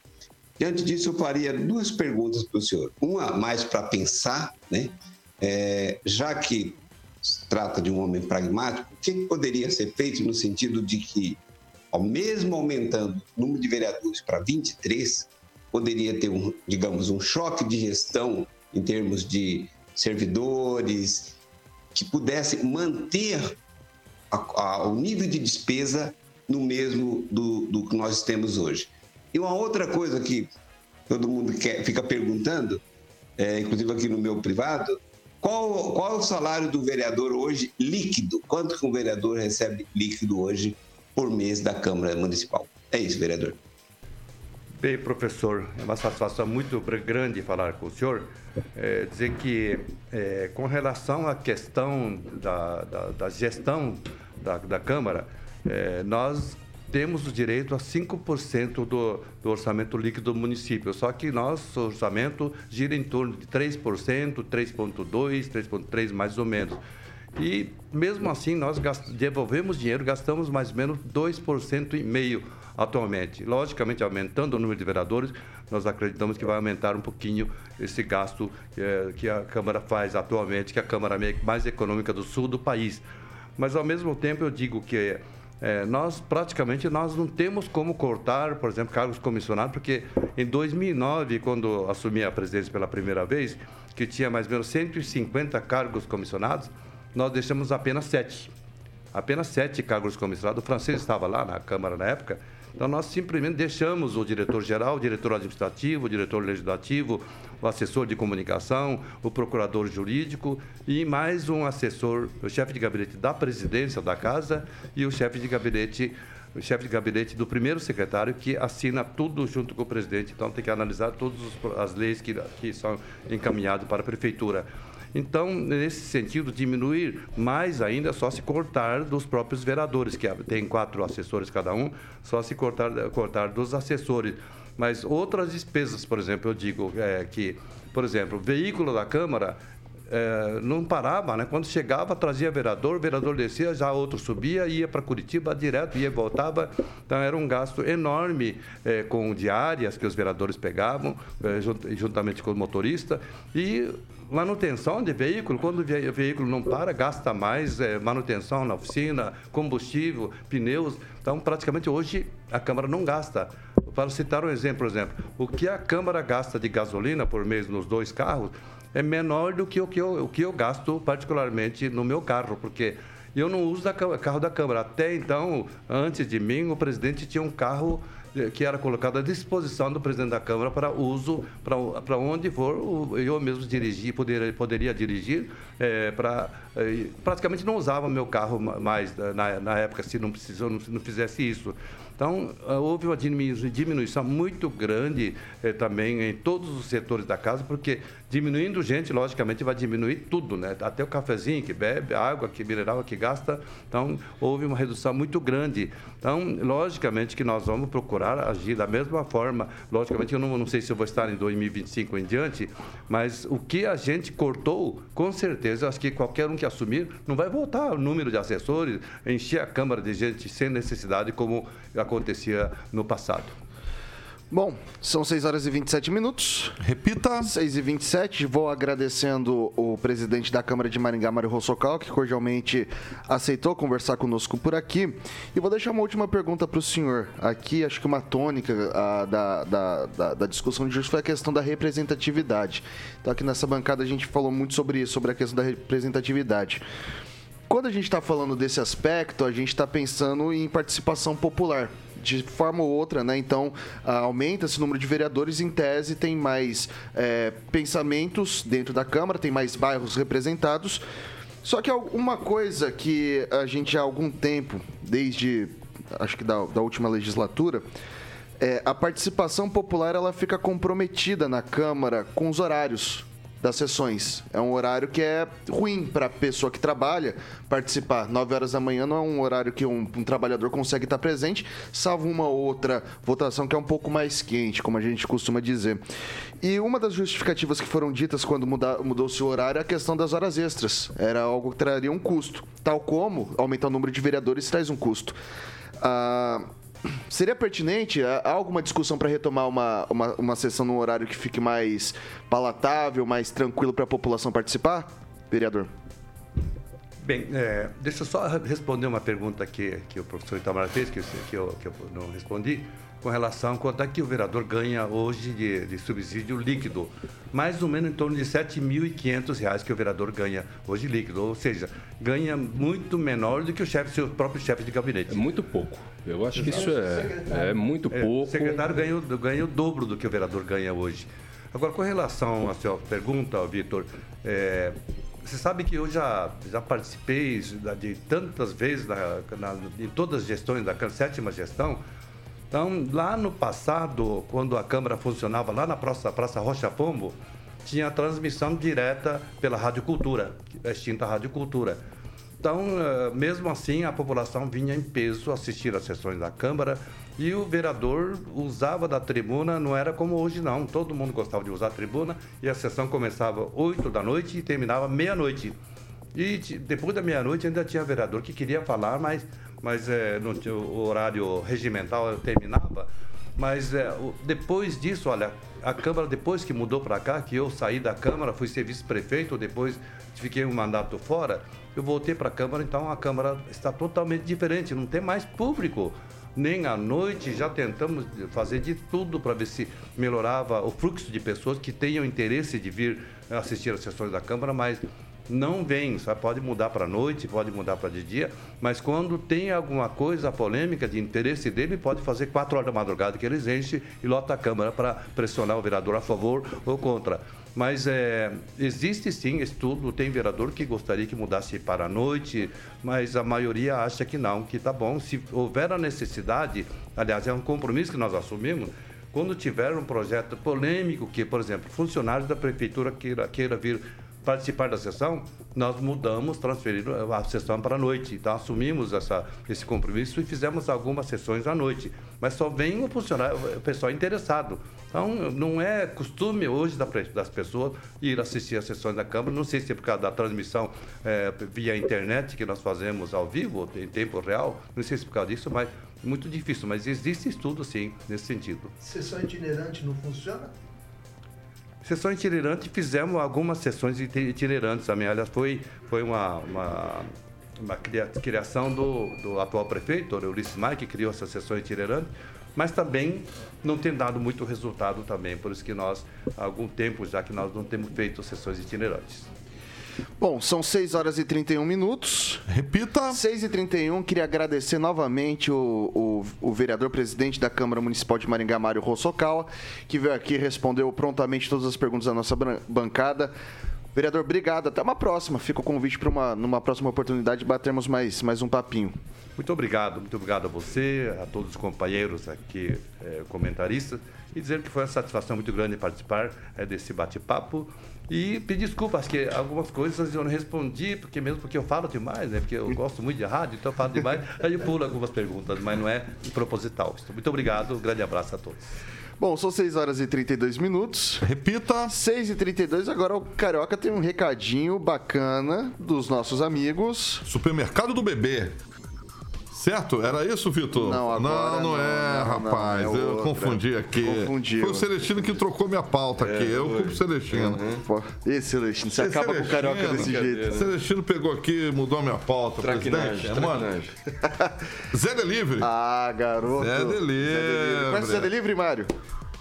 Speaker 6: Diante disso, eu faria duas perguntas para o senhor. Uma mais para pensar, né? É, já que se trata de um homem pragmático, o que poderia ser feito no sentido de que, ao mesmo aumentando o número de vereadores para 23, poderia ter, um, digamos, um choque de gestão em termos de servidores, que pudesse manter a, a, o nível de despesa no mesmo do, do, que nós temos hoje. E uma outra coisa que todo mundo quer, fica perguntando, é, inclusive aqui no meu privado, qual, qual é o salário do vereador hoje líquido? Quanto que um vereador recebe líquido hoje por mês da Câmara Municipal? É isso, vereador.
Speaker 8: Bem, professor, é uma satisfação muito grande falar com o senhor. É, dizer que, é, com relação à questão da, da, da gestão da, da Câmara, é, nós temos o direito a 5% do, do orçamento líquido do município. Só que nosso orçamento gira em torno de 3%, 3,2%, 3,3% mais ou menos. E mesmo assim nós devolvemos dinheiro, gastamos mais ou menos 2% e meio atualmente. Logicamente, aumentando o número de vereadores, nós acreditamos que vai aumentar um pouquinho esse gasto é, que a Câmara faz atualmente, que é a Câmara mais econômica do sul do país. Mas ao mesmo tempo eu digo que é, nós praticamente nós não temos como cortar, por exemplo, cargos comissionados, porque em 2009, quando assumi a presidência pela primeira vez, que tinha mais ou menos 150 cargos comissionados, nós deixamos apenas sete. Apenas sete cargos comissionados. O francês estava lá na Câmara na época, Então, nós simplesmente deixamos o diretor-geral, o diretor administrativo, o diretor legislativo, o assessor de comunicação, o procurador jurídico e mais um assessor, o chefe de gabinete da presidência da casa e o chefe de gabinete o chefe de gabinete do primeiro secretário que assina tudo junto com o presidente. Então tem que analisar todas as leis que, que são encaminhadas para a prefeitura. Então, nesse sentido, diminuir mais ainda só se cortar dos próprios vereadores, que tem quatro assessores cada um, só se cortar, cortar dos assessores. Mas outras despesas, por exemplo, eu digo é, que, por exemplo, veículo da Câmara é, não parava, né? Quando chegava, trazia vereador, o vereador descia, já outro subia, ia para Curitiba direto, ia e voltava. Então era um gasto enorme é, com diárias que os vereadores pegavam, é, juntamente com o motorista. E manutenção de veículo, quando o veículo não para, gasta mais, é, manutenção na oficina, combustível, pneus. Então, praticamente hoje a Câmara não gasta. Para citar um exemplo, por exemplo, o que a Câmara gasta de gasolina por mês nos dois carros é menor do que o que eu, o que eu gasto particularmente no meu carro, porque eu não uso o carro da Câmara. Até então, antes de mim, o presidente tinha um carro eh, que era colocado à disposição do presidente da Câmara para uso, para onde for, eu mesmo dirigir, poderia, poderia dirigir, é, pra, é, praticamente não usava meu carro mais na, na época, se não, precisou, não, não fizesse isso. Então, ah, houve uma diminuição muito grande eh, também em todos os setores da casa, porque diminuindo gente, logicamente, vai diminuir tudo, né? Até o cafezinho que bebe, a água que mineral que gasta. Então, houve uma redução muito grande. Então, logicamente que nós vamos procurar agir da mesma forma. Logicamente, eu não, não sei se eu vou estar em 2025 em diante, mas o que a gente cortou, com certeza, acho que qualquer um que assumir não vai voltar o número de assessores, encher a Câmara de gente sem necessidade, como acontecia no passado.
Speaker 1: Bom, são 6 horas e 27 minutos.
Speaker 7: Repita.
Speaker 1: 6 e 27. Vou agradecendo o presidente da Câmara de Maringá, Mário Rossocal, que cordialmente aceitou conversar conosco por aqui. E vou deixar uma última pergunta para o senhor. Aqui, acho que uma tônica a, da, da, da, da, discussão de hoje foi a questão da representatividade. Então, aqui nessa bancada a gente falou muito sobre isso, sobre a questão da representatividade. Quando a gente está falando desse aspecto, a gente está pensando em participação popular de forma ou outra, né? Então, ah, aumenta esse número de vereadores, em tese, tem mais é, pensamentos dentro da Câmara, tem mais bairros representados. Só que uma coisa que a gente há algum tempo, desde acho que da, da última legislatura, é, a participação popular ela fica comprometida na Câmara com os horários das sessões. É um horário que é ruim para a pessoa que trabalha participar. 9 horas da manhã não é um horário que um, um, trabalhador consegue estar presente, salvo uma outra votação que é um pouco mais quente, como a gente costuma dizer. E uma das justificativas que foram ditas quando mudou-se o horário é a questão das horas extras. Era algo que traria um custo, tal como aumentar o número de vereadores traz um custo. Ah, Seria pertinente? Há alguma discussão para retomar uma, uma, uma sessão num horário que fique mais palatável, mais tranquilo para a população participar? Vereador.
Speaker 8: Bem, é, deixa eu só responder uma pergunta que, que o professor Itamar fez, que, que, eu, que eu não respondi com relação a quanto é que o vereador ganha hoje de, de subsídio líquido. Mais ou menos em torno de R$ 7.500 que o vereador ganha hoje líquido. Ou seja, ganha muito menor do que o chefe, seu próprio chefe de gabinete.
Speaker 3: É muito pouco. Eu acho que isso é, é muito é, pouco.
Speaker 8: O secretário ganha, ganha o dobro do que o vereador ganha hoje. Agora, com relação à sua pergunta, Vitor, é, você sabe que eu já, já participei de tantas vezes na, na, em todas as gestões da sétima gestão, então, lá no passado, quando a Câmara funcionava lá na Praça, Praça Rocha Pombo, tinha transmissão direta pela Rádio Cultura, extinta Rádio Cultura. Então, eh, mesmo assim, a população vinha em peso assistir às sessões da Câmara e o vereador usava da tribuna, não era como hoje não, todo mundo gostava de usar a tribuna e a sessão começava 8 da noite e terminava meia-noite. E depois da meia-noite ainda tinha vereador que queria falar, mas mas é, no, o horário regimental terminava. Mas é, depois disso, olha, a Câmara, depois que mudou para cá, que eu saí da Câmara, fui ser vice-prefeito, depois fiquei um mandato fora, eu voltei para a Câmara, então a Câmara está totalmente diferente, não tem mais público. Nem à noite, já tentamos fazer de tudo para ver se melhorava o fluxo de pessoas que tenham interesse de vir assistir às sessões da Câmara, mas não vem, só pode mudar para noite, pode mudar para de dia, mas quando tem alguma coisa polêmica de interesse dele, pode fazer quatro horas da madrugada que eles enchem e lota a Câmara para pressionar o vereador a favor ou contra. Mas é, existe sim estudo, tem vereador que gostaria que mudasse para a noite, mas a maioria acha que não, que está bom. Se houver a necessidade, aliás, é um compromisso que nós assumimos, quando tiver um projeto polêmico que, por exemplo, funcionários da prefeitura queira, queira vir participar da sessão, nós mudamos, transferimos a sessão para a noite. Então, assumimos essa, esse compromisso e fizemos algumas sessões à noite. Mas só vem o funcionário, o pessoal interessado. Então, não é costume hoje das pessoas ir assistir as sessões da Câmara. Não sei se é por causa da transmissão é, via internet que nós fazemos ao vivo, em tempo real. Não sei se é por causa disso, mas muito difícil. Mas existe estudo, sim, nesse sentido.
Speaker 5: Sessão itinerante não funciona?
Speaker 8: Sessão itinerante, fizemos algumas sessões itinerantes também. Aliás, foi, foi uma, uma, uma criação do, do atual prefeito, Ulisses Maia, que criou essa sessão itinerante, mas também não tem dado muito resultado também. Por isso que nós, há algum tempo já que nós não temos feito sessões itinerantes.
Speaker 1: Bom, são 6 horas e 31 minutos.
Speaker 7: Repita.
Speaker 1: 6 e 31 queria agradecer novamente o, o, o vereador presidente da Câmara Municipal de Maringá, Mário Rossokawa, que veio aqui e respondeu prontamente todas as perguntas da nossa bancada. Vereador, obrigado. Até uma próxima. Fica o convite para uma numa próxima oportunidade batermos mais, mais um papinho.
Speaker 8: Muito obrigado, muito obrigado a você, a todos os companheiros aqui, é, comentaristas, e dizer que foi uma satisfação muito grande participar é, desse bate-papo. E pedir desculpas, que algumas coisas eu não respondi, porque mesmo porque eu falo demais, né? Porque eu gosto muito de rádio, então eu falo demais, aí eu pulo algumas perguntas, mas não é proposital. Muito obrigado, um grande abraço a todos.
Speaker 1: Bom, são 6 horas e 32 minutos.
Speaker 7: Repita.
Speaker 1: 6 e 32 agora o Carioca tem um recadinho bacana dos nossos amigos.
Speaker 7: Supermercado do Bebê. Certo? Era isso, Vitor?
Speaker 1: Não, agora
Speaker 7: não, não, é, não, rapaz. Não, é eu confundi aqui. Confundiu. Foi o Celestino que trocou minha pauta é, aqui. Eu culpo o Celestino.
Speaker 1: Uhum. Esse Celestino, você acaba Celestino, com o carioca desse jeito.
Speaker 7: Celestino pegou aqui, mudou a minha pauta.
Speaker 3: Traquinagem, presidente. Mano.
Speaker 7: Zé Delivery.
Speaker 1: Ah, garoto.
Speaker 7: Zé Delivery.
Speaker 1: Conhece o Zé Delivery, Mário?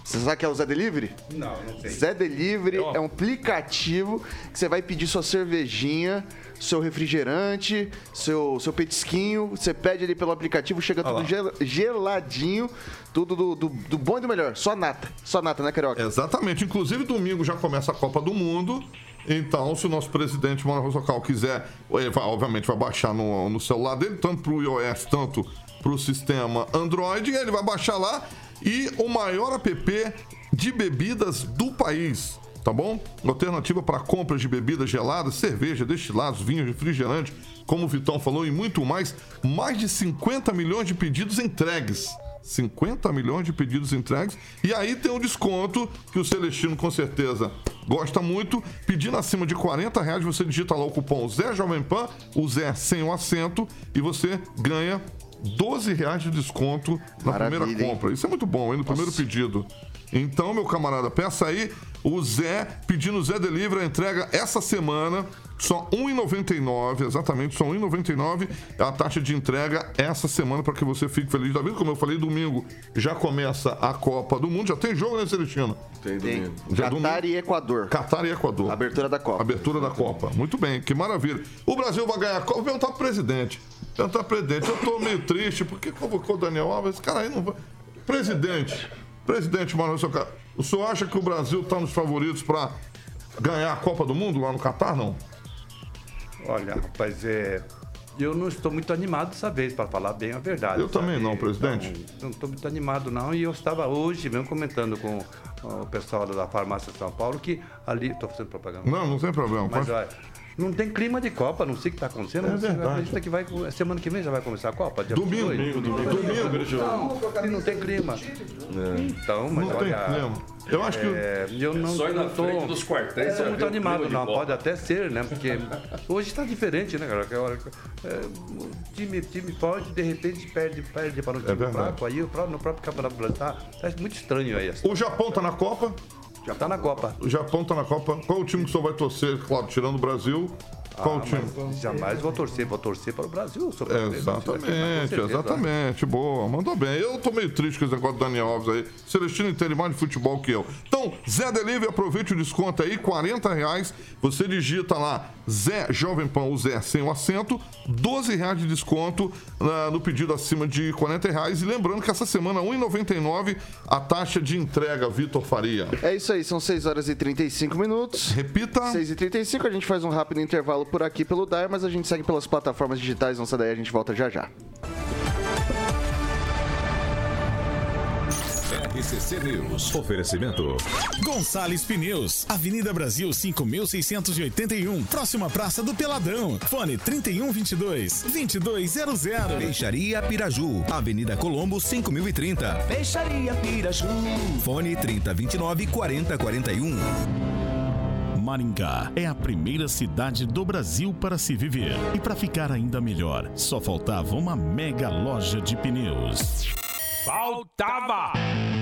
Speaker 1: Você sabe que é o Zé Delivery?
Speaker 8: Não, não sei.
Speaker 1: Zé Delivery é um aplicativo que você vai pedir sua cervejinha seu refrigerante, seu, seu petisquinho, você pede ali pelo aplicativo, chega tudo gel, geladinho, tudo do, do, do, bom e do melhor. Só nata. Só nata, né, Carioca?
Speaker 7: Exatamente. Inclusive, domingo já começa a Copa do Mundo. Então, se o nosso presidente Mano Rosocal quiser, ele vai, obviamente vai baixar no, no celular dele, tanto para o iOS, tanto para o sistema Android, ele vai baixar lá. E o maior app de bebidas do país tá bom? Alternativa para compras de bebidas geladas, cerveja, destilados, vinhos, refrigerantes, como o Vitão falou, e muito mais. Mais de 50 milhões de pedidos entregues. 50 milhões de pedidos entregues. E aí tem um desconto que o Celestino com certeza gosta muito. Pedindo acima de 40 reais, você digita lá o cupom Zé Jovem Pan, o Zé sem o acento, e você ganha 12 reais de desconto na Maravilha, primeira compra. Hein? Isso é muito bom, hein? No primeiro pedido. Então, meu camarada, peça aí o Zé, pedindo o Zé Delivery, a entrega essa semana. Só R$ 1,99, exatamente, só R$ 1,99 é a taxa de entrega essa semana para que você fique feliz da vida. Como eu falei, domingo já começa a Copa do Mundo. Já tem jogo, né, Celestino?
Speaker 1: Tem domingo. Já Catar domingo. e Equador.
Speaker 7: Catar e Equador.
Speaker 1: Abertura da Copa.
Speaker 7: Abertura da Copa. Muito bem, que maravilha. O Brasil vai ganhar a Copa. Vou perguntar pro presidente. Perguntar pro presidente. Eu tô meio triste porque convocou o Daniel Alves. Esse cara aí não vai. Presidente. Presidente Manuel o senhor acha que o Brasil está nos favoritos para ganhar a Copa do Mundo lá no Catar, não?
Speaker 8: Olha, rapaz, é, eu não estou muito animado dessa vez, para falar bem a verdade.
Speaker 7: Eu sabe? também não, presidente.
Speaker 8: Não, não estou muito animado, não. E eu estava hoje mesmo comentando com o pessoal da farmácia de São Paulo que ali. Estou fazendo propaganda.
Speaker 7: Não, não tem problema.
Speaker 8: Mas, olha, não tem clima de Copa, não sei o que está acontecendo. É
Speaker 7: verdade.
Speaker 8: Acredita que vai, semana que vem já vai começar a Copa?
Speaker 7: domingo, domingo, domingo, domingo.
Speaker 8: Não, não tem clima. É. Então, mas
Speaker 7: não
Speaker 8: olha,
Speaker 7: tem clima. Eu acho que. É,
Speaker 8: eu não,
Speaker 3: Só
Speaker 8: não
Speaker 3: tô, dos quartéis.
Speaker 8: Estou muito animado, não. Pode até ser, né? Porque hoje está diferente, né, cara? É, o time, time forte, de repente, perde, perde para o time é fraco. Aí no próprio Campeonato Brasileiro está tá muito estranho aí.
Speaker 7: O Japão está na Copa?
Speaker 8: Já está na Copa.
Speaker 7: O Japão está na Copa. Qual o time que senhor vai torcer? Claro, tirando o Brasil. Qual
Speaker 8: Ah,
Speaker 7: time?
Speaker 8: Jamais vou torcer, vou torcer para o Brasil.
Speaker 7: Exatamente,
Speaker 8: com certeza.
Speaker 7: exatamente. Boa, mandou bem. Eu tô meio triste com esse negócio do Daniel Alves aí. Celestino entende mais de futebol que eu. Então, Zé Delivery, aproveite o desconto aí, 40 reais. Você digita lá, Zé Jovem Pan, o Zé sem o acento, 12 reais de desconto ah, no pedido acima de 40 reais. E lembrando que essa semana, 1,99 a taxa de entrega, Vitor Faria.
Speaker 1: É isso aí, são 6 horas e 35 minutos.
Speaker 7: Repita.
Speaker 1: 6 e 35 a gente faz um rápido intervalo por aqui pelo DAR, mas a gente segue pelas plataformas digitais, não sai daí, a gente volta já já.
Speaker 9: RCC News. Oferecimento.
Speaker 10: Gonçalves Pneus, Avenida Brasil 5681, próxima Praça do Peladão. Fone 3122 2200.
Speaker 11: Peixaria Piraju, Avenida Colombo 5030. Peixaria Piraju. Fone 3029 4041.
Speaker 10: Maringá é a primeira cidade do Brasil para se viver. E para ficar ainda melhor, só faltava uma mega loja de pneus.
Speaker 12: Faltava!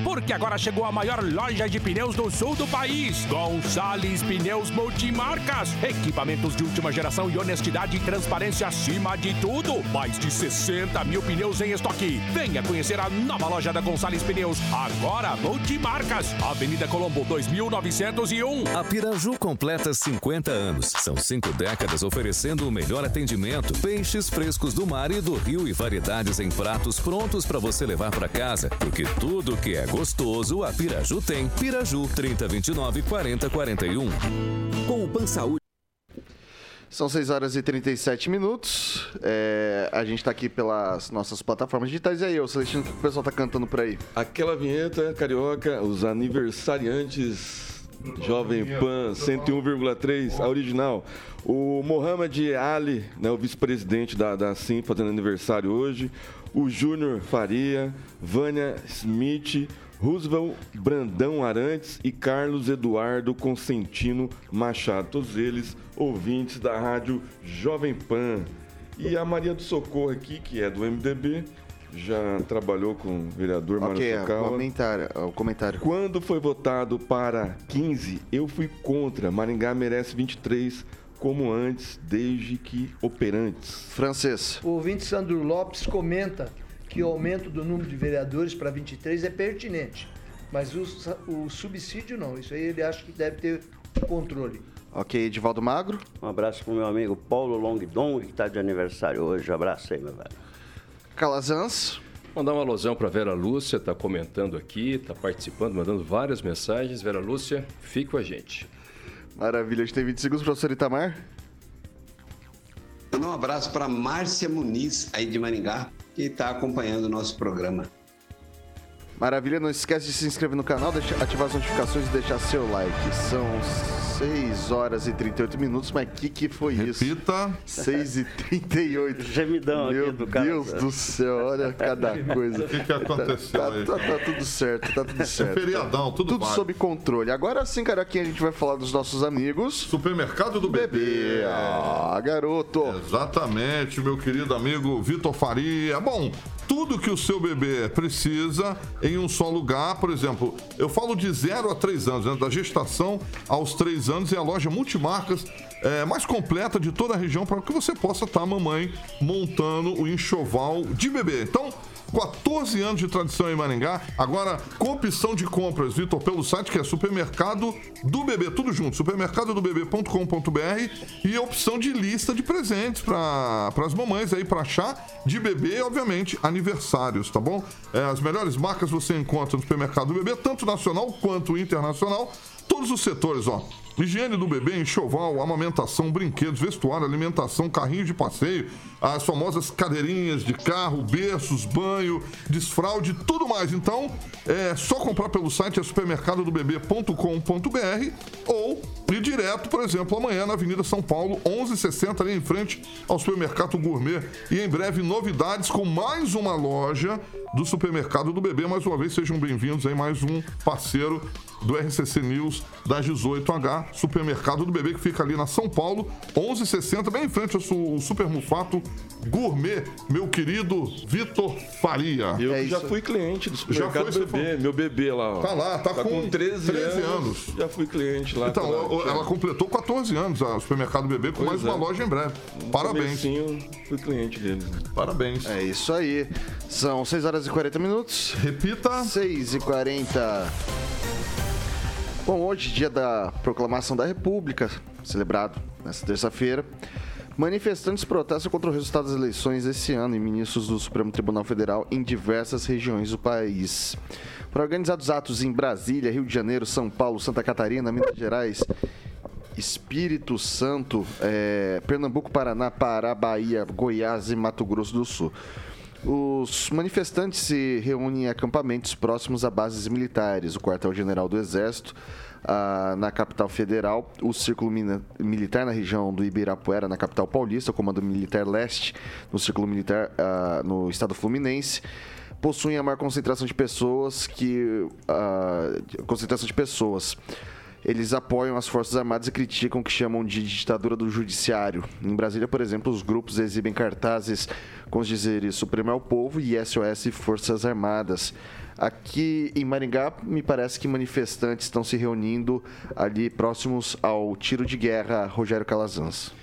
Speaker 12: Porque agora chegou a maior loja de pneus do sul do país. Gonçalves Pneus Multimarcas. Equipamentos de última geração e honestidade e transparência acima de tudo. Mais de 60 mil pneus em estoque. Venha conhecer a nova loja da Gonçalves Pneus. Agora Multimarcas. Avenida Colombo 2901.
Speaker 11: A Piraju completa 50 anos. São cinco décadas oferecendo o melhor atendimento, peixes frescos do mar e do rio e variedades em pratos prontos para você levar para casa. Porque tudo que é gostoso, a Piraju tem. Piraju 3029 4041.
Speaker 1: Com o Pan Saúde. São 6 horas e 37 minutos. É, a gente tá aqui pelas nossas plataformas digitais. E aí, ô Celestino, o que o pessoal tá cantando por aí?
Speaker 4: Aquela vinheta carioca, os aniversariantes Jovem Pan 101,3, a original. O Mohamed Ali, né, o vice-presidente da, da SIM, fazendo aniversário hoje. O Júnior Faria, Vânia Smith, Roosevelt Brandão Arantes e Carlos Eduardo Consentino Machado. Todos eles ouvintes da rádio Jovem Pan. E a Maria do Socorro aqui, que é do MDB, já trabalhou com o vereador Mário
Speaker 1: Ok, o
Speaker 4: Socawa.
Speaker 1: comentário, o comentário.
Speaker 4: Quando foi votado para 15, eu fui contra. Maringá merece 23, como antes, desde que operantes.
Speaker 1: Francês.
Speaker 5: O ouvinte Sandro Lopes comenta que o aumento do número de vereadores para 23 é pertinente, mas o, o subsídio não. Isso aí ele acha que deve ter controle.
Speaker 1: Ok, Edivaldo Magro.
Speaker 2: Um abraço pro meu amigo Paulo Longdon, que está de aniversário hoje. Abraço aí, meu velho.
Speaker 1: Calazans.
Speaker 3: Mandar uma alusão para Vera Lúcia, tá comentando aqui, tá participando, mandando várias mensagens. Vera Lúcia, fique com a gente.
Speaker 1: Maravilha, a gente tem 20 segundos, professor Itamar.
Speaker 6: Mandar um abraço para Márcia Muniz, aí de Maringá, que está acompanhando o nosso programa.
Speaker 1: Maravilha, não esquece de se inscrever no canal, ativar as notificações e deixar seu like. São 6 horas e 38 minutos, mas o que, que foi isso?
Speaker 7: Repita.
Speaker 1: 6 e 38.
Speaker 2: Gemidão
Speaker 1: Meu
Speaker 2: aqui do cara.
Speaker 1: Deus do céu, olha cada coisa.
Speaker 7: O que, que aconteceu
Speaker 1: Tá,
Speaker 7: aí?
Speaker 1: tá- tá tudo certo, tá tudo certo.
Speaker 7: É feriadão, tudo
Speaker 1: Tudo
Speaker 7: vale.
Speaker 1: sob controle. Agora sim, Caroquinha, a gente vai falar dos nossos amigos.
Speaker 7: Supermercado do Bebê.
Speaker 1: Ah, garoto.
Speaker 7: Exatamente, meu querido amigo Vitor Faria. Bom, tudo que o seu bebê precisa em um só lugar. Por exemplo, eu falo de 0 a 3 anos, né? da gestação aos 3 anos, é a loja multimarcas é, mais completa de toda a região para que você possa estar, mamãe, montando o enxoval de bebê. Então, 14 anos de tradição em Maringá. Agora, com opção de compras, Vitor, pelo site que é Supermercado do Bebê, tudo junto, supermercadodobebê.com.br e a opção de lista de presentes para as mamães aí para achar de bebê, obviamente, aniversários, tá bom? É, as melhores marcas você encontra no Supermercado do Bebê, tanto nacional quanto internacional. Todos os setores, ó. Higiene do bebê, enxoval, amamentação, brinquedos, vestuário, alimentação, carrinho de passeio, as famosas cadeirinhas de carro, berços, banho, desfraude, tudo mais. Então, é só comprar pelo site é supermercadodobebê.com.br ou ir direto, por exemplo, amanhã na Avenida São Paulo, 1160, ali em frente ao Supermercado Gourmet. E em breve, novidades com mais uma loja do Supermercado do Bebê. Mais uma vez, sejam bem-vindos aí, mais um parceiro do RCC News das 18H, Supermercado do Bebê, que fica ali na São Paulo, 1160, bem em frente ao su- Super Mufato Gourmet, meu querido Vitor Faria.
Speaker 4: Eu
Speaker 1: É
Speaker 4: já fui cliente do
Speaker 7: Já
Speaker 4: supermercado
Speaker 7: foi, você
Speaker 4: bebê, meu bebê lá. ó.
Speaker 7: Tá lá, tá com
Speaker 4: 13,
Speaker 7: 13
Speaker 4: anos,
Speaker 7: anos.
Speaker 4: Já fui cliente lá.
Speaker 7: Então,
Speaker 4: pela
Speaker 7: ô, ela completou 14 anos, a Supermercado Bebê, com
Speaker 4: Pois
Speaker 7: mais uma
Speaker 4: é.
Speaker 7: loja em breve. Parabéns.
Speaker 4: comecinho, fui cliente deles.
Speaker 7: Parabéns.
Speaker 1: É isso aí. São 6 horas e 40 minutos.
Speaker 7: Repita.
Speaker 1: 6 e 40. Bom, hoje, dia da proclamação da República, celebrado nesta terça-feira. Manifestantes protestam contra o resultado das eleições esse ano e ministros do Supremo Tribunal Federal em diversas regiões do país. Para organizar os atos em Brasília, Rio de Janeiro, São Paulo, Santa Catarina, Minas Gerais, Espírito Santo, eh, Pernambuco, Paraná, Pará, Bahia, Goiás e Mato Grosso do Sul. Os manifestantes se reúnem em acampamentos próximos a bases militares, o quartel-general do Exército, ah, na capital federal, o Círculo Militar na região do Ibirapuera, na capital paulista, o Comando Militar Leste, no Círculo Militar ah, no estado fluminense, possuem a maior concentração de pessoas que. ah, concentração de pessoas. Eles apoiam as Forças Armadas e criticam o que chamam de ditadura do judiciário. Em Brasília, por exemplo, os grupos exibem cartazes com os dizeres Supremo é o Povo e SOS Forças Armadas. Aqui em Maringá, me parece que manifestantes estão se reunindo ali próximos ao tiro de guerra Rogério Calazans.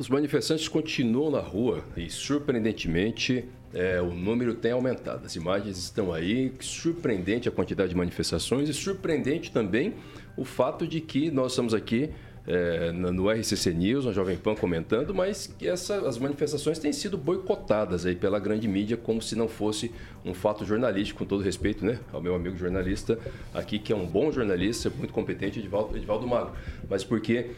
Speaker 3: Os manifestantes continuam na rua e, surpreendentemente, é, o número tem aumentado. As imagens estão aí, surpreendente a quantidade de manifestações e surpreendente também o fato de que nós estamos aqui é, no RCC News, na Jovem Pan comentando, mas que essa, as manifestações têm sido boicotadas aí pela grande mídia como se não fosse um fato jornalístico, com todo respeito né, ao meu amigo jornalista aqui, que é um bom jornalista, muito competente, Edivaldo, Edivaldo Magro. Mas porque,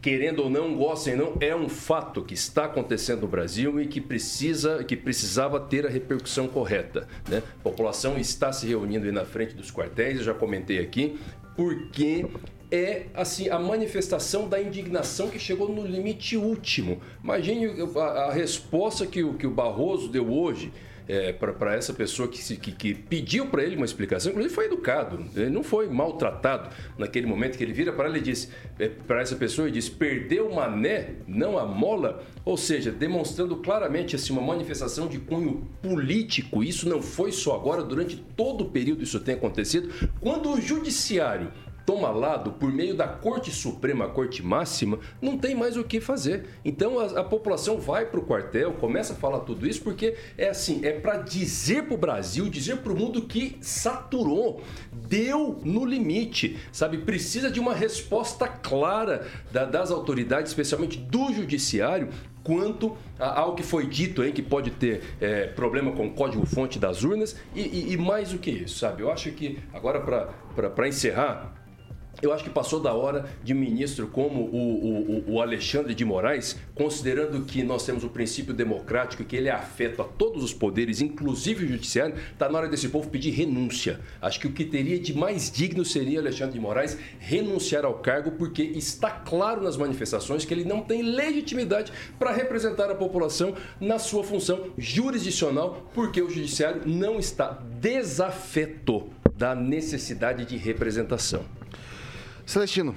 Speaker 3: querendo ou não, gostem ou não, é um fato que está acontecendo no Brasil e que precisa, que precisava ter a repercussão correta. Né? A população está se reunindo aí na frente dos quartéis, eu já comentei aqui, porque é assim a manifestação da indignação que chegou no limite último. Imagine a, a resposta que que o Barroso deu hoje é, para essa pessoa que, se- que, que pediu para ele uma explicação, inclusive foi educado, ele não foi maltratado naquele momento que ele vira para ela e diz para essa pessoa e diz perdeu o mané, não a mola, ou seja, demonstrando claramente assim, uma manifestação de cunho político. Isso não foi só agora, durante todo o período isso tem acontecido. Quando o judiciário toma lado por meio da Corte Suprema, Corte Máxima, não tem mais o que fazer. Então a, a população vai para o quartel, começa a falar tudo isso, porque é assim, é para dizer para o Brasil, dizer para o mundo que saturou, deu no limite, sabe? Precisa de uma resposta clara da- das autoridades, especialmente do judiciário, quanto ao que foi dito aí, que pode ter é, problema com o código-fonte das urnas e, e- e mais do que isso, sabe? Eu acho que, agora para encerrar, eu acho que passou da hora de ministro como o, o- o- Alexandre de Moraes, considerando que nós temos o princípio democrático, que ele é afeto a todos os poderes, inclusive o judiciário, está na hora desse povo pedir renúncia. Acho que o que teria de mais digno seria Alexandre de Moraes renunciar ao cargo, porque está claro nas manifestações que ele não tem legitimidade para representar a população na sua função jurisdicional, porque o judiciário não está desafeto da necessidade de representação.
Speaker 1: Celestino.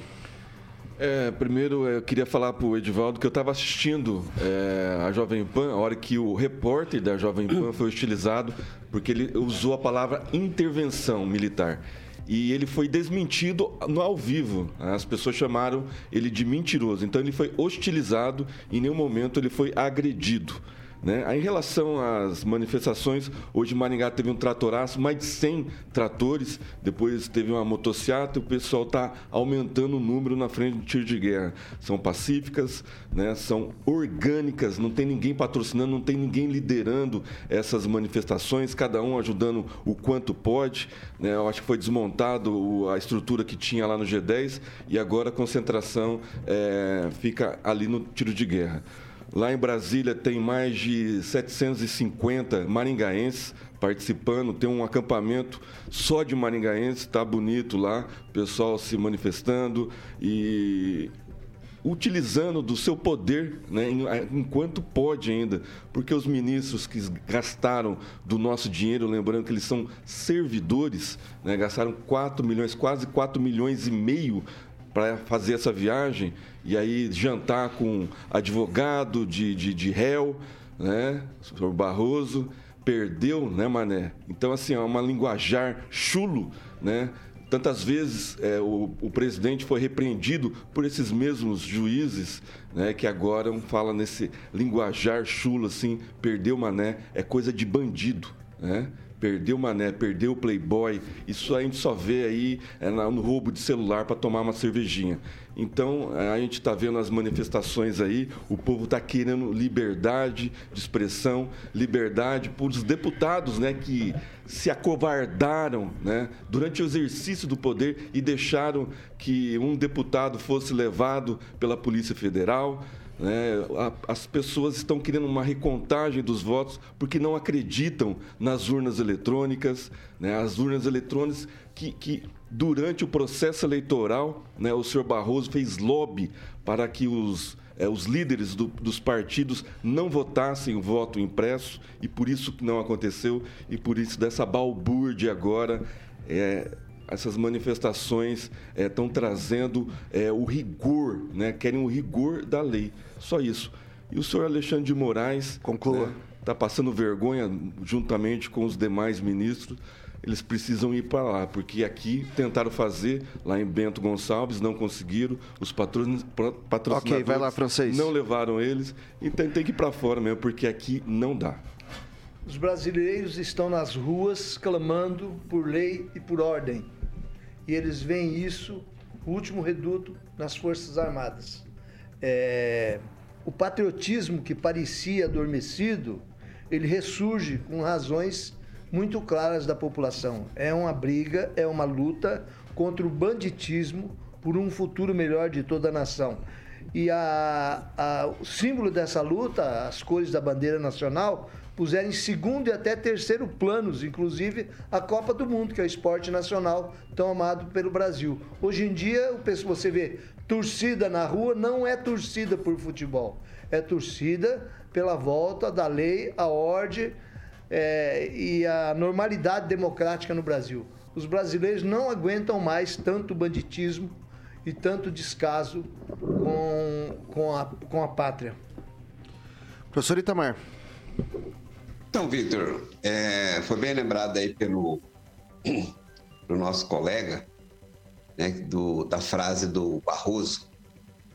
Speaker 4: É, primeiro eu queria falar para o Edivaldo que eu estava assistindo é, a Jovem Pan, a hora que o repórter da Jovem Pan foi hostilizado, porque ele usou a palavra intervenção militar. E ele foi desmentido no ao vivo. As pessoas chamaram ele de mentiroso. Então ele foi hostilizado em nenhum momento ele foi agredido. Né? Em relação às manifestações, hoje Maringá teve um tratoraço, mais de 100 tratores, depois teve uma motocicleta, o pessoal está aumentando o número na frente do tiro de guerra. São pacíficas, né? são orgânicas, não tem ninguém patrocinando, não tem ninguém liderando essas manifestações, cada um ajudando o quanto pode. Né? Eu acho que foi desmontado a estrutura que tinha lá no G10 e agora a concentração eh, fica ali no tiro de guerra. Lá em Brasília tem mais de 750 maringaenses participando, tem um acampamento só de maringaenses, está bonito lá, pessoal se manifestando e utilizando do seu poder, né, enquanto pode ainda, porque os ministros que gastaram do nosso dinheiro, lembrando que eles são servidores, né, gastaram 4 milhões, quase 4 milhões e meio para fazer essa viagem e aí jantar com advogado de, de, de réu, né, o Barroso, perdeu, né, Mané? Então, assim, é uma linguajar chulo, né? Tantas vezes é, o, o, presidente foi repreendido por esses mesmos juízes, né, que agora fala nesse linguajar chulo assim, perdeu mané, é coisa de bandido, né? Perdeu o mané, perdeu o playboy. Isso a gente só vê aí é, no roubo de celular para tomar uma cervejinha. Então, é, a gente está vendo as manifestações aí, o povo está querendo liberdade de expressão, liberdade para os deputados né, que se acovardaram né, durante o exercício do poder e deixaram que um deputado fosse levado pela Polícia Federal. Né? As pessoas estão querendo uma recontagem dos votos porque não acreditam nas urnas eletrônicas, né? as urnas eletrônicas que, que durante o processo eleitoral, né, o senhor Barroso fez lobby para que os, é, os líderes do, dos partidos não votassem o voto impresso e por isso que não aconteceu e por isso dessa balbúrdia agora. É, essas manifestações estão é, trazendo é, o rigor, né? querem o rigor da lei. Só isso. E o senhor Alexandre de Moraes.
Speaker 1: Conclua.
Speaker 4: Está né, passando vergonha juntamente com os demais ministros. Eles precisam ir para lá, porque aqui tentaram fazer, lá em Bento Gonçalves, não conseguiram. Os patrocinadores
Speaker 1: Ok, vai lá, francês.
Speaker 4: não levaram eles. Então tem que ir para fora mesmo, porque aqui não dá.
Speaker 5: Os brasileiros estão nas ruas clamando por lei e por ordem. E eles veem isso, o último reduto, nas Forças Armadas. É, o patriotismo que parecia adormecido, ele ressurge com razões muito claras da população. É uma briga, é uma luta contra o banditismo por um futuro melhor de toda a nação. E a, a, o símbolo dessa luta, as cores da bandeira nacional, puseram em segundo e até terceiro planos, inclusive a Copa do Mundo, que é o esporte nacional tão amado pelo Brasil. Hoje em dia, você vê torcida na rua, não é torcida por futebol, é torcida pela volta da lei, a ordem é, e a normalidade democrática no Brasil. Os brasileiros não aguentam mais tanto banditismo e tanto descaso com, com, a, com a pátria.
Speaker 1: Professor Itamar.
Speaker 6: Então, Victor, é, foi bem lembrado aí pelo, pelo nosso colega, né, do, da frase do Barroso,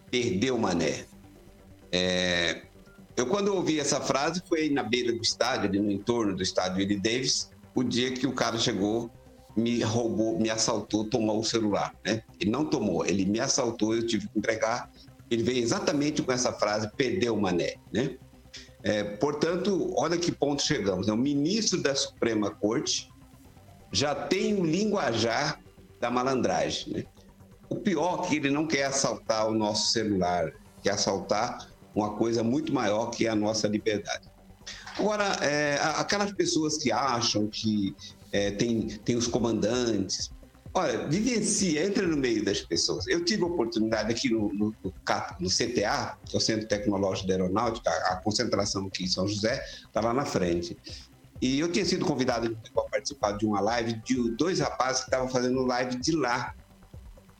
Speaker 6: perdeu o mané. É, eu, quando ouvi essa frase, foi na beira do estádio, ali no entorno do estádio Willie Davis, o dia que o cara chegou, me roubou, me assaltou, tomou o celular. Né? Ele não tomou, ele me assaltou, eu tive que entregar. Ele veio exatamente com essa frase, perdeu o mané. Né? É, portanto, olha que ponto chegamos. Né? O ministro da Suprema Corte já tem o linguajar da malandragem. Né? O pior é que ele não quer assaltar o nosso celular, quer assaltar uma coisa muito maior que a nossa liberdade. Agora, é, aquelas pessoas que acham que é, tem, tem os comandantes, Olha, vivencia, entra no meio das pessoas. Eu tive a oportunidade aqui no, no, no, no CTA, que é o Centro Tecnológico da Aeronáutica, a, a concentração aqui em São José, está lá na frente. E eu tinha sido convidado para participar de uma live de dois rapazes que estavam fazendo live de lá.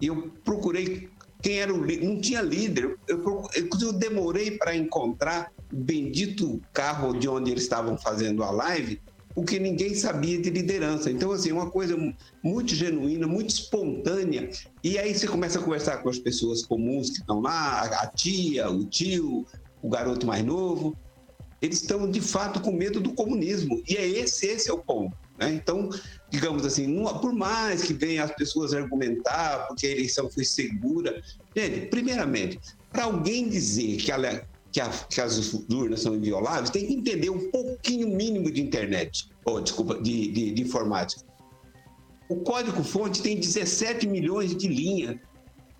Speaker 6: E eu procurei quem era o líder, não tinha líder. Eu, eu, demorei para encontrar o bendito carro de onde eles estavam fazendo a live porque ninguém sabia de liderança. Então, assim, uma coisa muito genuína, muito espontânea. E aí você começa a conversar com as pessoas comuns que estão lá, a tia, o tio, o garoto mais novo. Eles estão, de fato, com medo do comunismo. E é esse, esse é o ponto. Né? Então, digamos assim, por mais que venham as pessoas argumentar porque a eleição foi segura. Gente, primeiramente, para alguém dizer que ela que, a, que, as urnas são invioláveis, tem que entender um pouquinho mínimo de internet, ou desculpa, de, de, de informática. O código-fonte tem 17 milhões de linhas.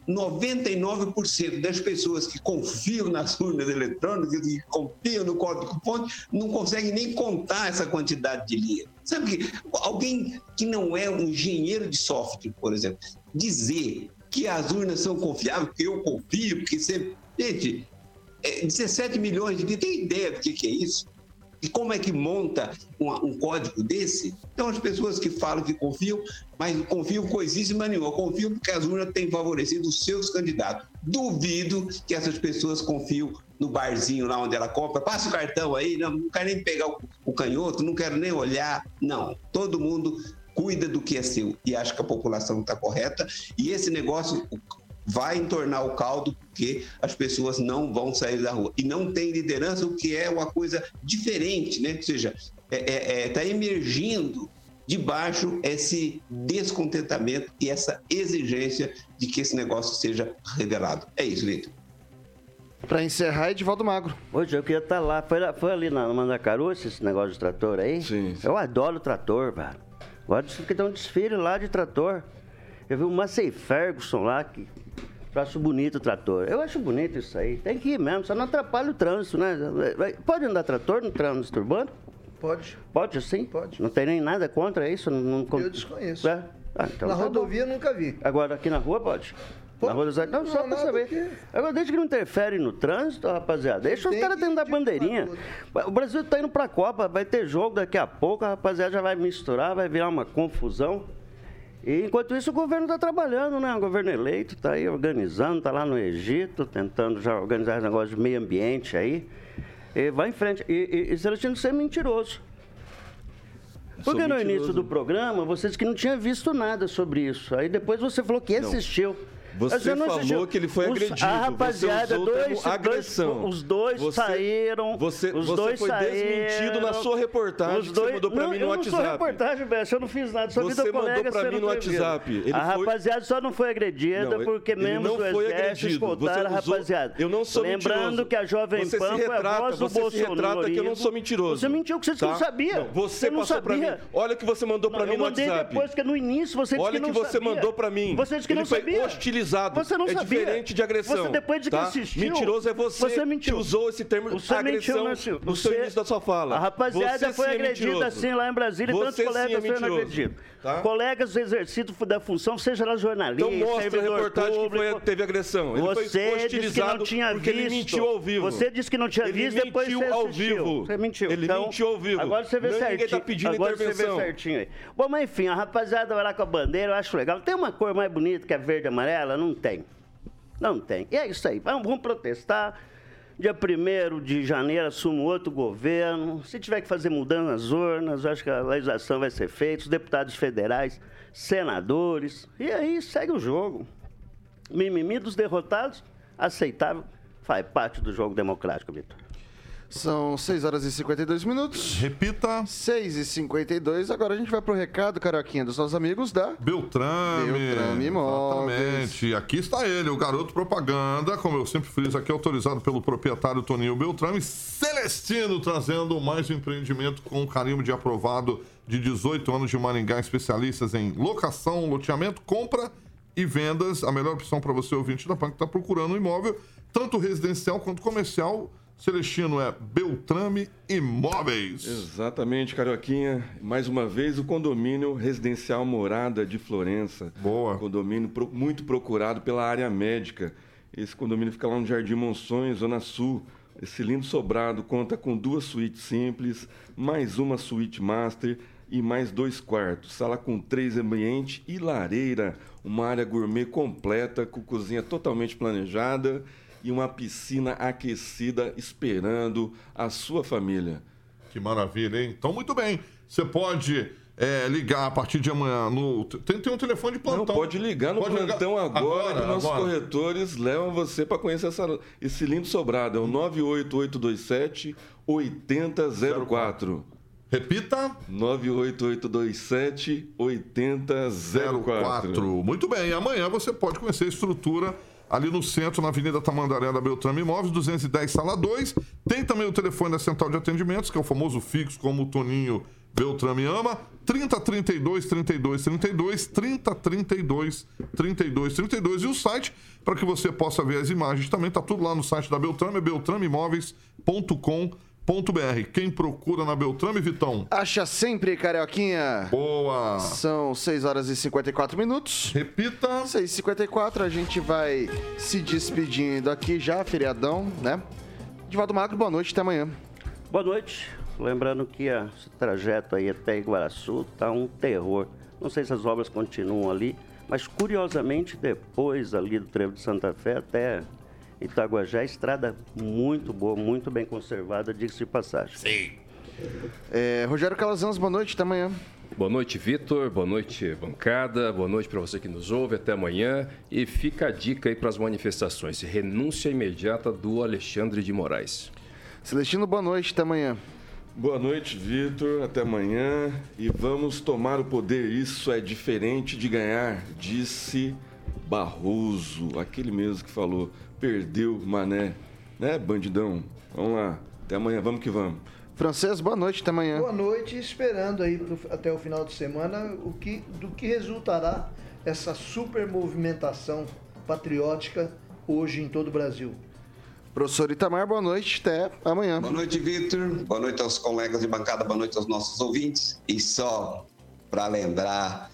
Speaker 6: 99% das pessoas que confiam nas urnas eletrônicas e confiam no código-fonte não conseguem nem contar essa quantidade de linhas. Sabe que alguém que não é um engenheiro de software, por exemplo, dizer que as urnas são confiáveis, que eu confio, porque sempre. Gente, 17 é, milhões de tem ideia do que, é isso? E como é que monta um, um, código desse? Então, as pessoas que falam que confiam, mas confiam coisíssima nenhuma, confiam porque as urnas têm favorecido os seus candidatos. Duvido que essas pessoas confiam no barzinho lá onde ela compra, passa o cartão aí, não, não quero nem pegar o, o canhoto, não quero nem olhar. Não, todo mundo cuida do que é seu e acha que a população está correta. E esse negócio vai entornar o caldo porque as pessoas não vão sair da rua. E não tem liderança, o que é uma coisa diferente, né? Ou seja, está é, é, tá emergindo de baixo esse descontentamento e essa exigência de que esse negócio seja revelado. É isso, Vitor.
Speaker 1: Para encerrar, Edivaldo Magro.
Speaker 2: Hoje eu queria estar lá. Foi, foi ali na Mandacaru esse negócio de trator aí?
Speaker 4: Sim. sim.
Speaker 2: Eu adoro trator, velho. Gosto que tem um desfile lá de trator. Eu vi o Massey Ferguson lá, que eu acho bonito o trator. Eu acho bonito isso aí. Tem que ir mesmo, só não atrapalha o trânsito, né? Pode andar trator no trânsito urbano?
Speaker 5: Pode.
Speaker 2: Pode, sim?
Speaker 5: Pode.
Speaker 2: Não tem nem nada contra isso? Não, não...
Speaker 5: Eu desconheço.
Speaker 2: É? Ah, então
Speaker 5: na
Speaker 2: tá
Speaker 5: rodovia
Speaker 2: bom.
Speaker 5: nunca vi.
Speaker 2: Agora aqui na rua pode? Na rua dos Não, só pra saber. Que... Agora, desde que não interfere no trânsito, rapaziada, deixa os caras dentro da bandeirinha. O Brasil tá indo pra Copa, vai ter jogo daqui a pouco, a rapaziada já vai misturar, vai virar uma confusão. E enquanto isso o governo está trabalhando, né? O governo eleito está aí organizando, está lá no Egito, tentando já organizar negócio de meio ambiente aí. E vai em frente. E, e, e Celestino, você é mentiroso. Porque no início do programa você disse que não tinha visto nada sobre isso. Aí depois você falou que assistiu.
Speaker 4: Não. Você falou assistiu. que ele foi
Speaker 2: os,
Speaker 4: agredido.
Speaker 2: A rapaziada, dois,
Speaker 4: agressão.
Speaker 2: Dois, os dois
Speaker 4: você,
Speaker 2: saíram.
Speaker 4: Você,
Speaker 2: os
Speaker 4: você
Speaker 2: dois
Speaker 4: foi
Speaker 2: saíram,
Speaker 4: desmentido na sua reportagem
Speaker 2: os dois,
Speaker 4: que você mandou para mim no
Speaker 2: eu
Speaker 4: WhatsApp.
Speaker 2: Não sou reportagem, Bessa, eu não fiz nada. Só
Speaker 4: você mandou para mim no WhatsApp.
Speaker 2: Ele a foi... rapaziada só não foi agredida
Speaker 4: não,
Speaker 2: porque membros do Exército escoltaram a rapaziada.
Speaker 4: Eu não sou
Speaker 2: Lembrando
Speaker 4: mentiroso.
Speaker 2: que a Jovem Pan foi a voz do Bolsonaro.
Speaker 4: Você retrata que eu não sou mentiroso.
Speaker 2: Você mentiu que você não
Speaker 4: tá?
Speaker 2: sabia.
Speaker 4: Você passou para mim. Olha o que você mandou para mim no WhatsApp.
Speaker 2: Eu mandei depois que no início você disse
Speaker 4: que
Speaker 2: não
Speaker 4: sabia. Olha o que você mandou para mim.
Speaker 2: Você disse que não sabia.
Speaker 4: Ele foi hostilizado.
Speaker 2: Você não
Speaker 4: é
Speaker 2: sabia.
Speaker 4: diferente de agressão.
Speaker 2: Você depois de que
Speaker 4: tá?
Speaker 2: assistiu.
Speaker 4: Mentiroso é você,
Speaker 2: você mentiu.
Speaker 4: que usou esse termo
Speaker 2: você
Speaker 4: agressão
Speaker 2: mentiu,
Speaker 4: no seu início da sua fala.
Speaker 2: A rapaziada
Speaker 4: você
Speaker 2: foi
Speaker 4: é
Speaker 2: agredida
Speaker 4: mentiroso.
Speaker 2: assim lá em Brasília e tantos
Speaker 4: você
Speaker 2: colegas
Speaker 4: é
Speaker 2: foram agredidos.
Speaker 4: Tá?
Speaker 2: Colegas do exercício da função, seja lá jornalista,
Speaker 4: Então mostra a reportagem
Speaker 2: público,
Speaker 4: que foi, teve agressão. Ele
Speaker 2: você disse que não tinha
Speaker 4: porque
Speaker 2: visto.
Speaker 4: ele mentiu ao vivo.
Speaker 2: Você disse que não tinha
Speaker 4: ele
Speaker 2: visto, depois
Speaker 4: mentiu
Speaker 2: você
Speaker 4: ao
Speaker 2: assistiu.
Speaker 4: vivo.
Speaker 2: Você mentiu.
Speaker 4: Ele
Speaker 2: então,
Speaker 4: mentiu ao vivo.
Speaker 2: Agora você vê
Speaker 4: não,
Speaker 2: certinho.
Speaker 4: Ninguém tá pedindo
Speaker 2: agora
Speaker 4: intervenção.
Speaker 2: você vê certinho aí. Bom, mas enfim, a rapaziada vai lá com a bandeira, eu acho legal. Tem uma cor mais bonita que a verde e amarela? Não tem. Não tem. E é isso aí. Vamos, protestar. Dia 1 de janeiro assume outro governo. Se tiver que fazer mudança nas urnas, acho que a legislação vai ser feita. Os deputados federais, senadores. E aí segue o jogo. Mimimi dos derrotados, aceitável, faz parte do jogo democrático, Vitor.
Speaker 1: São 6 horas e 52 minutos.
Speaker 7: Repita.
Speaker 1: 6 e 52. Agora a gente vai pro recado, Carioquinha, dos nossos amigos da
Speaker 7: Beltrame.
Speaker 1: Beltrame Imóveis.
Speaker 7: Exatamente. Aqui está ele, o garoto propaganda, como eu sempre friso aqui, autorizado pelo proprietário Toninho Beltrame, Celestino, trazendo mais um empreendimento com carimbo de aprovado de 18 anos de Maringá, especialistas em locação, loteamento, compra e vendas. A melhor opção para você, ouvinte da PAN, que está procurando um imóvel, tanto residencial quanto comercial. Celestino é Beltrame Imóveis.
Speaker 4: Exatamente, Carioquinha. Mais uma vez, o condomínio residencial Morada de Florença.
Speaker 7: Boa.
Speaker 4: Condomínio muito procurado pela área médica. Esse condomínio fica lá no Jardim Monções, Zona Sul. Esse lindo sobrado conta com duas suítes simples, mais uma suíte master e mais dois quartos. Sala com três ambientes e lareira. Uma área gourmet completa, com cozinha totalmente planejada e uma piscina aquecida esperando a sua família.
Speaker 7: Que maravilha, hein? Então, muito bem. Você pode é, ligar a partir de amanhã no. Tem, tem um telefone de plantão.
Speaker 4: Não, pode ligar no
Speaker 7: Pode
Speaker 4: plantão
Speaker 7: ligar
Speaker 4: agora,
Speaker 7: agora,
Speaker 4: que nossos
Speaker 7: agora.
Speaker 4: corretores levam você para conhecer essa- esse lindo sobrado. É o 98827 8004.
Speaker 7: Repita.
Speaker 4: 98827 8004.
Speaker 7: 04. Muito bem, amanhã você pode conhecer a estrutura ali no centro, na Avenida Tamandaré da Beltrame Imóveis, 210, sala 2. Tem também o telefone da Central de Atendimentos, que é o famoso fixo, como o Toninho Beltrame ama, 3032 32 32, 3032 32 32. E o site, para que você possa ver as imagens, também está tudo lá no site da Beltrame, beltrameimóveis.com.br. Quem procura na Beltrame, Vitão?
Speaker 1: Acha sempre, Carioquinha.
Speaker 7: Boa!
Speaker 1: São 6 horas e 54 minutos.
Speaker 7: Repita.
Speaker 1: 6 e 54 a gente vai se despedindo aqui já, feriadão, né? Divaldo Magro, boa noite, até amanhã.
Speaker 2: Boa noite. Lembrando que a- esse trajeto aí até Iguaraçu tá um terror. Não sei se as obras continuam ali, mas curiosamente depois ali do Trevo de Santa Fé até Itaguajé, estrada muito boa, muito bem conservada, diga-se de passagem.
Speaker 1: É, Rogério Calazans, boa noite, até amanhã.
Speaker 3: Boa noite, Vitor. Boa noite, bancada. Boa noite para você que nos ouve. Até amanhã. E fica a dica aí para as manifestações. Renúncia imediata do Alexandre de Moraes.
Speaker 1: Celestino, boa noite. Até amanhã.
Speaker 4: Boa noite, Vitor. Até amanhã. E vamos tomar o poder. Isso é diferente de ganhar, disse Barroso, aquele mesmo que falou, perdeu Mané. Né, bandidão? Vamos lá. Até amanhã. Vamos que vamos.
Speaker 1: Francês, boa noite, até amanhã.
Speaker 5: Boa noite, esperando aí pro, até o final de semana o que, do que resultará essa super movimentação patriótica hoje em todo o Brasil.
Speaker 1: Professor Itamar, boa noite, até amanhã.
Speaker 6: Boa noite, Vitor. Boa noite aos colegas de bancada, boa noite aos nossos ouvintes. E só para lembrar,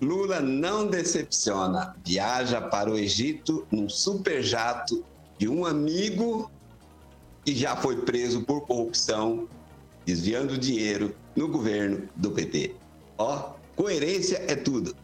Speaker 6: Lula não decepciona. Viaja para o Egito num superjato de um amigo e já foi preso por corrupção, desviando dinheiro no governo do PT. Ó, coerência é tudo.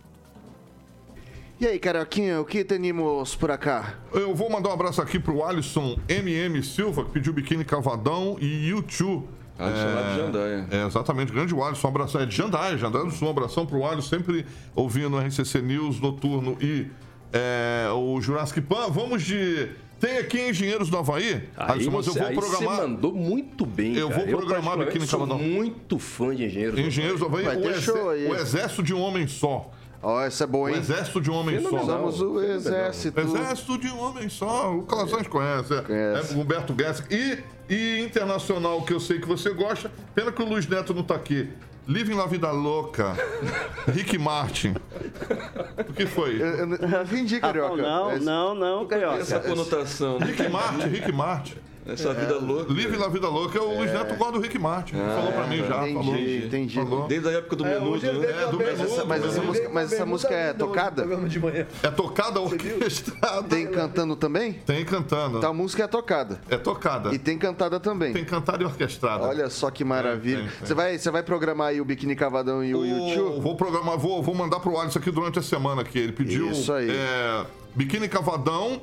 Speaker 1: E aí, Carioquinha, o que temos por acá?
Speaker 7: Eu vou mandar um abraço aqui pro Alisson MM Silva, que pediu biquíni cavadão, e YouTube.
Speaker 4: Alisson lá de Jandaia.
Speaker 7: É, exatamente, grande Alisson, um abração. É de Jandaia, Jandaia do Sul, um abração pro Alisson, sempre ouvindo o RCC News, Noturno e é, o Jurassic Pan. Vamos de... Tem aqui Engenheiros do Havaí,
Speaker 3: Aí
Speaker 7: Alisson, mas eu vou
Speaker 3: aí
Speaker 7: programar...
Speaker 3: você mandou muito bem,
Speaker 7: Eu
Speaker 3: cara.
Speaker 7: vou programar
Speaker 3: particularmente,
Speaker 7: biquíni
Speaker 3: sou
Speaker 7: cavadão.
Speaker 3: muito fã de Engenheiros.
Speaker 7: Engenheiros do Havaí,
Speaker 1: Vai
Speaker 7: o,
Speaker 1: ter
Speaker 7: exé-
Speaker 1: show aí.
Speaker 7: o exército de um homem só.
Speaker 1: Ó, essa é boa,
Speaker 7: O
Speaker 1: hein?
Speaker 7: exército de um homem só.
Speaker 1: Usamos o exército.
Speaker 7: Exército de um homem só. O Calazans conhece. É,
Speaker 1: Conhece.
Speaker 7: é Humberto Guedes. E, e internacional, que eu sei que você gosta. Pena que o Luiz Neto não tá aqui. Living La Vida Louca. Rick Martin. O que foi?
Speaker 1: Eu, eu não entendi,
Speaker 2: Ah,
Speaker 1: Carioca.
Speaker 2: não,
Speaker 1: Mas-
Speaker 2: não, não,
Speaker 4: Essa
Speaker 2: Carioca.
Speaker 4: conotação. né?
Speaker 7: Rick Martin, Rick Martin.
Speaker 4: Essa vida louca.
Speaker 7: Living La Vida Louca. O Luiz Neto gosta do Rick Martin. falou pra mim já.
Speaker 1: Entendi,
Speaker 7: falou.
Speaker 1: entendi.
Speaker 7: Falou.
Speaker 4: Desde a época do
Speaker 5: É,
Speaker 4: menudo, né?
Speaker 7: É, do
Speaker 5: bermuda-
Speaker 7: Menudo,
Speaker 1: mas essa música- mas essa música é tocada?
Speaker 5: programa de manhã.
Speaker 7: É tocada orquestrada.
Speaker 1: Tem cantando também?
Speaker 7: Tem cantando.
Speaker 1: Então a música é tocada.
Speaker 7: É tocada.
Speaker 1: E tem cantada também.
Speaker 7: Tem cantada e orquestrada.
Speaker 1: Olha só que maravilha.
Speaker 7: Tem, tem, tem.
Speaker 1: Você, vai, você vai programar aí o Biquíni Cavadão e o
Speaker 7: O-
Speaker 1: YouTube?
Speaker 7: Vou programar, vou, vou mandar pro Alisson aqui durante a semana aqui. Ele pediu
Speaker 1: Isso aí.
Speaker 7: é, Biquíni Cavadão,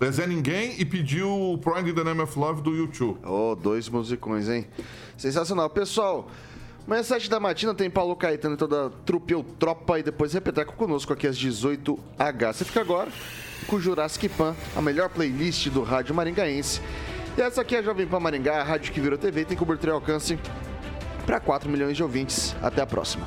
Speaker 7: é Zé Ninguém e pediu Pride in the Name of Love do YouTube.
Speaker 1: Oh, dois musicões, hein? Sensacional. Pessoal, amanhã às 7 da matina tem Paulo Caetano e toda a trupe ou tropa e depois repeteco conosco aqui às 18h. Você fica agora com o Jurassic Pan, a melhor playlist do rádio maringaense. E essa aqui é a Jovem Pan Maringá, a rádio que virou TV, tem cobertura e alcance para 4 milhões de ouvintes. Até a próxima.